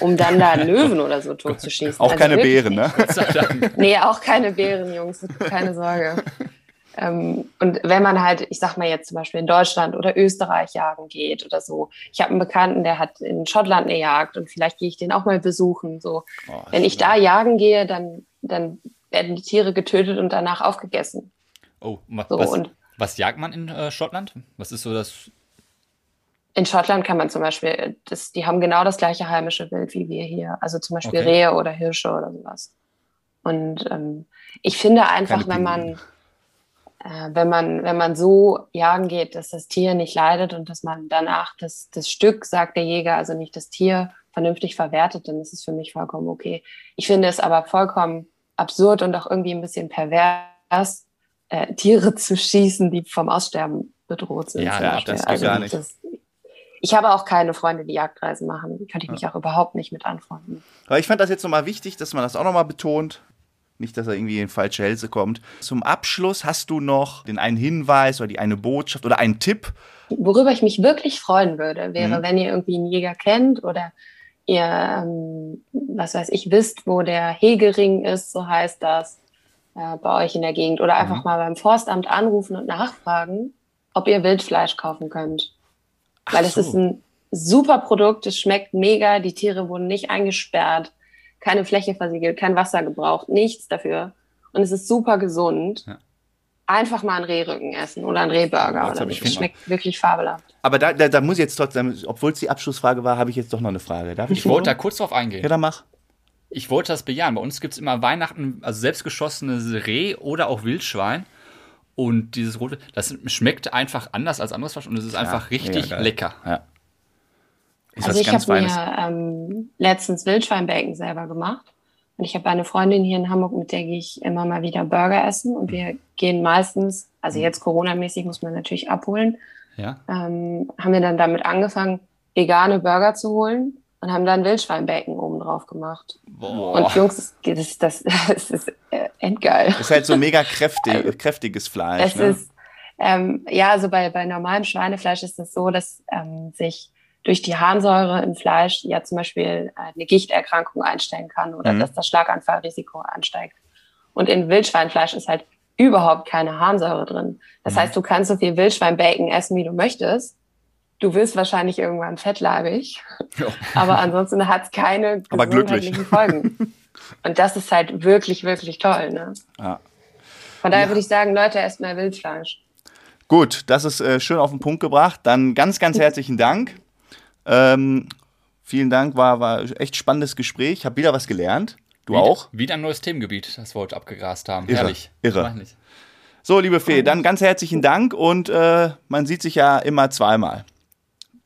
[SPEAKER 3] um dann da einen Löwen oder so totzuschießen. [LAUGHS]
[SPEAKER 1] Auch
[SPEAKER 3] Also
[SPEAKER 1] keine Bären, ne? [LAUGHS]
[SPEAKER 3] Nee, auch keine Bären, Jungs, keine Sorge. [LAUGHS] ähm, und wenn man halt, ich sag mal jetzt zum Beispiel in Deutschland oder Österreich jagen geht oder so. Ich habe einen Bekannten, der hat in Schottland eine Jagd und vielleicht gehe ich den auch mal besuchen. So,
[SPEAKER 1] Oh,
[SPEAKER 3] wenn ich da jagen gehe, dann, dann werden die Tiere getötet und danach aufgegessen.
[SPEAKER 2] Oh, was,
[SPEAKER 3] So,
[SPEAKER 2] was, was jagt man in äh, Schottland? Was ist so das?
[SPEAKER 3] in Schottland kann man zum Beispiel, das, die haben genau das gleiche heimische Bild wie wir hier. Also zum Beispiel
[SPEAKER 2] Okay.
[SPEAKER 3] Rehe oder Hirsche oder sowas. Und ähm, ich finde einfach,
[SPEAKER 1] Keine
[SPEAKER 3] wenn man, äh, wenn man, wenn man so jagen geht, dass das Tier nicht leidet und dass man danach das, das Stück, sagt der Jäger, also nicht das Tier, vernünftig verwertet, dann ist es für mich vollkommen okay. Ich finde es aber vollkommen absurd und auch irgendwie ein bisschen pervers, äh, Tiere [LAUGHS] zu schießen, die vom Aussterben bedroht sind.
[SPEAKER 2] Ja, ja,
[SPEAKER 1] das geht
[SPEAKER 3] also
[SPEAKER 1] gar nicht.
[SPEAKER 3] Das, ich habe auch keine Freunde, die Jagdreisen machen. Die könnte ich mich auch überhaupt nicht mit anfreunden.
[SPEAKER 1] Aber ich fand das jetzt nochmal wichtig, dass man das auch nochmal betont. Nicht, dass er irgendwie in falsche Hälse kommt. Zum Abschluss hast du noch den einen Hinweis oder die eine Botschaft oder einen Tipp.
[SPEAKER 3] Worüber ich mich wirklich freuen würde, wäre,
[SPEAKER 1] Mhm.
[SPEAKER 3] wenn ihr irgendwie einen Jäger kennt oder ihr, ähm, was weiß ich, wisst, wo der Hegering ist, so heißt das, äh, bei euch in der Gegend. Oder einfach
[SPEAKER 1] Mhm.
[SPEAKER 3] mal beim Forstamt anrufen und nachfragen, ob ihr Wildfleisch kaufen könnt. Weil es
[SPEAKER 1] so.
[SPEAKER 3] ist ein super Produkt, es schmeckt mega, die Tiere wurden nicht eingesperrt, keine Fläche versiegelt, kein Wasser gebraucht, nichts dafür. Und es ist super gesund.
[SPEAKER 2] Ja.
[SPEAKER 3] Einfach mal einen Rehrücken essen oder einen Rehburger.
[SPEAKER 1] Jetzt
[SPEAKER 3] Oder Das schmeckt wirklich fabelhaft.
[SPEAKER 1] Aber da, da, da muss ich jetzt trotzdem, obwohl es die Abschlussfrage war, habe ich jetzt doch noch eine Frage. Darf ich?
[SPEAKER 2] Ich wollte da kurz drauf eingehen.
[SPEAKER 1] Ja, dann mach.
[SPEAKER 2] Ich wollte das bejahen. Bei uns gibt es immer Weihnachten, also selbstgeschossenes Reh oder auch Wildschwein. Und dieses rote, das schmeckt einfach anders als anderes Fleisch und es ist einfach richtig lecker.
[SPEAKER 1] Ja. Ist
[SPEAKER 3] Also ich habe mir ähm, letztens Wildschweinbacon selber gemacht. Und ich habe eine Freundin hier in Hamburg, mit der gehe ich immer mal wieder Burger essen. Und wir gehen meistens, also jetzt Corona-mäßig muss man natürlich abholen,
[SPEAKER 2] Ja.
[SPEAKER 3] ähm, haben wir dann damit angefangen, vegane Burger zu holen und haben dann Wildschweinbacon oben drauf gemacht.
[SPEAKER 2] Boah.
[SPEAKER 3] Und Jungs, das, ist- das, das ist äh, endgeil.
[SPEAKER 1] Ist halt so mega kräftig, kräftiges Fleisch.
[SPEAKER 3] Es
[SPEAKER 1] ne?
[SPEAKER 3] ist, ähm, ja, also bei, bei normalem Schweinefleisch ist es so, dass ähm, sich durch die Harnsäure im Fleisch ja zum Beispiel äh, eine Gichterkrankung einstellen kann oder
[SPEAKER 1] Mhm.
[SPEAKER 3] dass das Schlaganfallrisiko ansteigt. Und in Wildschweinfleisch ist halt überhaupt keine Harnsäure drin. Das
[SPEAKER 1] Mhm.
[SPEAKER 3] heißt, du kannst so viel Wildschweinbacon essen, wie du möchtest. Du wirst wahrscheinlich irgendwann fettleibig,
[SPEAKER 2] Ja.
[SPEAKER 3] aber ansonsten hat es keine [LAUGHS] gesundheitlichen Folgen. Und das ist halt wirklich, wirklich toll. Ne?
[SPEAKER 1] Ja.
[SPEAKER 3] Von daher würde ich sagen, Leute, esst mehr Wildfleisch.
[SPEAKER 1] Gut, das ist äh, schön auf den Punkt gebracht. Dann ganz, ganz [LAUGHS] herzlichen Dank. Ähm, vielen Dank, war, war echt spannendes Gespräch. Ich habe wieder was gelernt. Du
[SPEAKER 2] Wieder-
[SPEAKER 1] auch?
[SPEAKER 2] Wieder ein neues Themengebiet, das wir heute abgegrast haben.
[SPEAKER 1] Irre,
[SPEAKER 2] Herrlich.
[SPEAKER 1] irre. So, liebe Fee, dann ganz herzlichen Dank und äh, man sieht sich ja immer zweimal.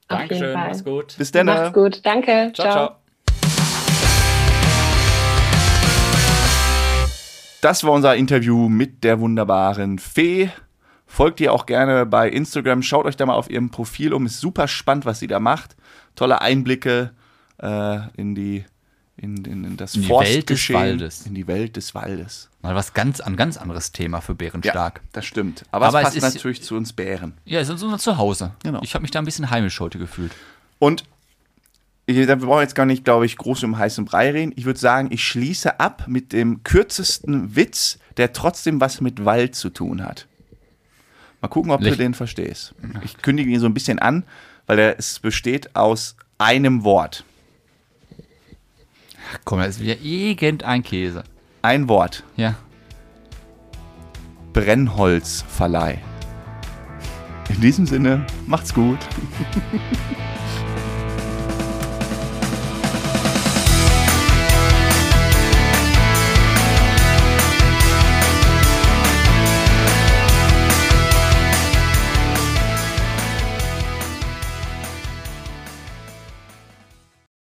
[SPEAKER 3] Auf
[SPEAKER 2] Dankeschön, mach's gut.
[SPEAKER 1] Bis dann.
[SPEAKER 3] Macht's gut. Danke.
[SPEAKER 2] Ciao, ciao.
[SPEAKER 1] Das war unser Interview mit der wunderbaren Fee. Folgt ihr auch gerne bei Instagram. Schaut euch da mal auf ihrem Profil um. Ist super spannend, was sie da macht. Tolle Einblicke äh, in die in, in, in das
[SPEAKER 2] In die Welt des
[SPEAKER 1] Forstgeschehen.
[SPEAKER 2] Waldes.
[SPEAKER 1] In die Welt des Waldes.
[SPEAKER 2] Mal was ganz, ein ganz anderes Thema für Bärenstark.
[SPEAKER 1] das stimmt. Aber,
[SPEAKER 2] Aber
[SPEAKER 1] es
[SPEAKER 2] es
[SPEAKER 1] passt
[SPEAKER 2] ist-
[SPEAKER 1] natürlich zu uns Bären.
[SPEAKER 2] Ja, es ist unser Zuhause.
[SPEAKER 1] Genau.
[SPEAKER 2] Ich habe mich da ein bisschen heimisch heute gefühlt.
[SPEAKER 1] Und wir brauchen jetzt gar nicht, glaube ich, groß um heißen Brei reden. Ich würde sagen, ich schließe ab mit dem kürzesten Witz, der trotzdem was mit Wald zu tun hat. Mal gucken, ob
[SPEAKER 2] Lech-
[SPEAKER 1] du den verstehst. Ich kündige ihn so ein bisschen an, weil er, es besteht aus einem Wort.
[SPEAKER 2] Komm, das ist wieder irgendein Käse.
[SPEAKER 1] Ein Wort.
[SPEAKER 2] Ja.
[SPEAKER 1] Brennholzverleih. In diesem Sinne, macht's gut. [LAUGHS]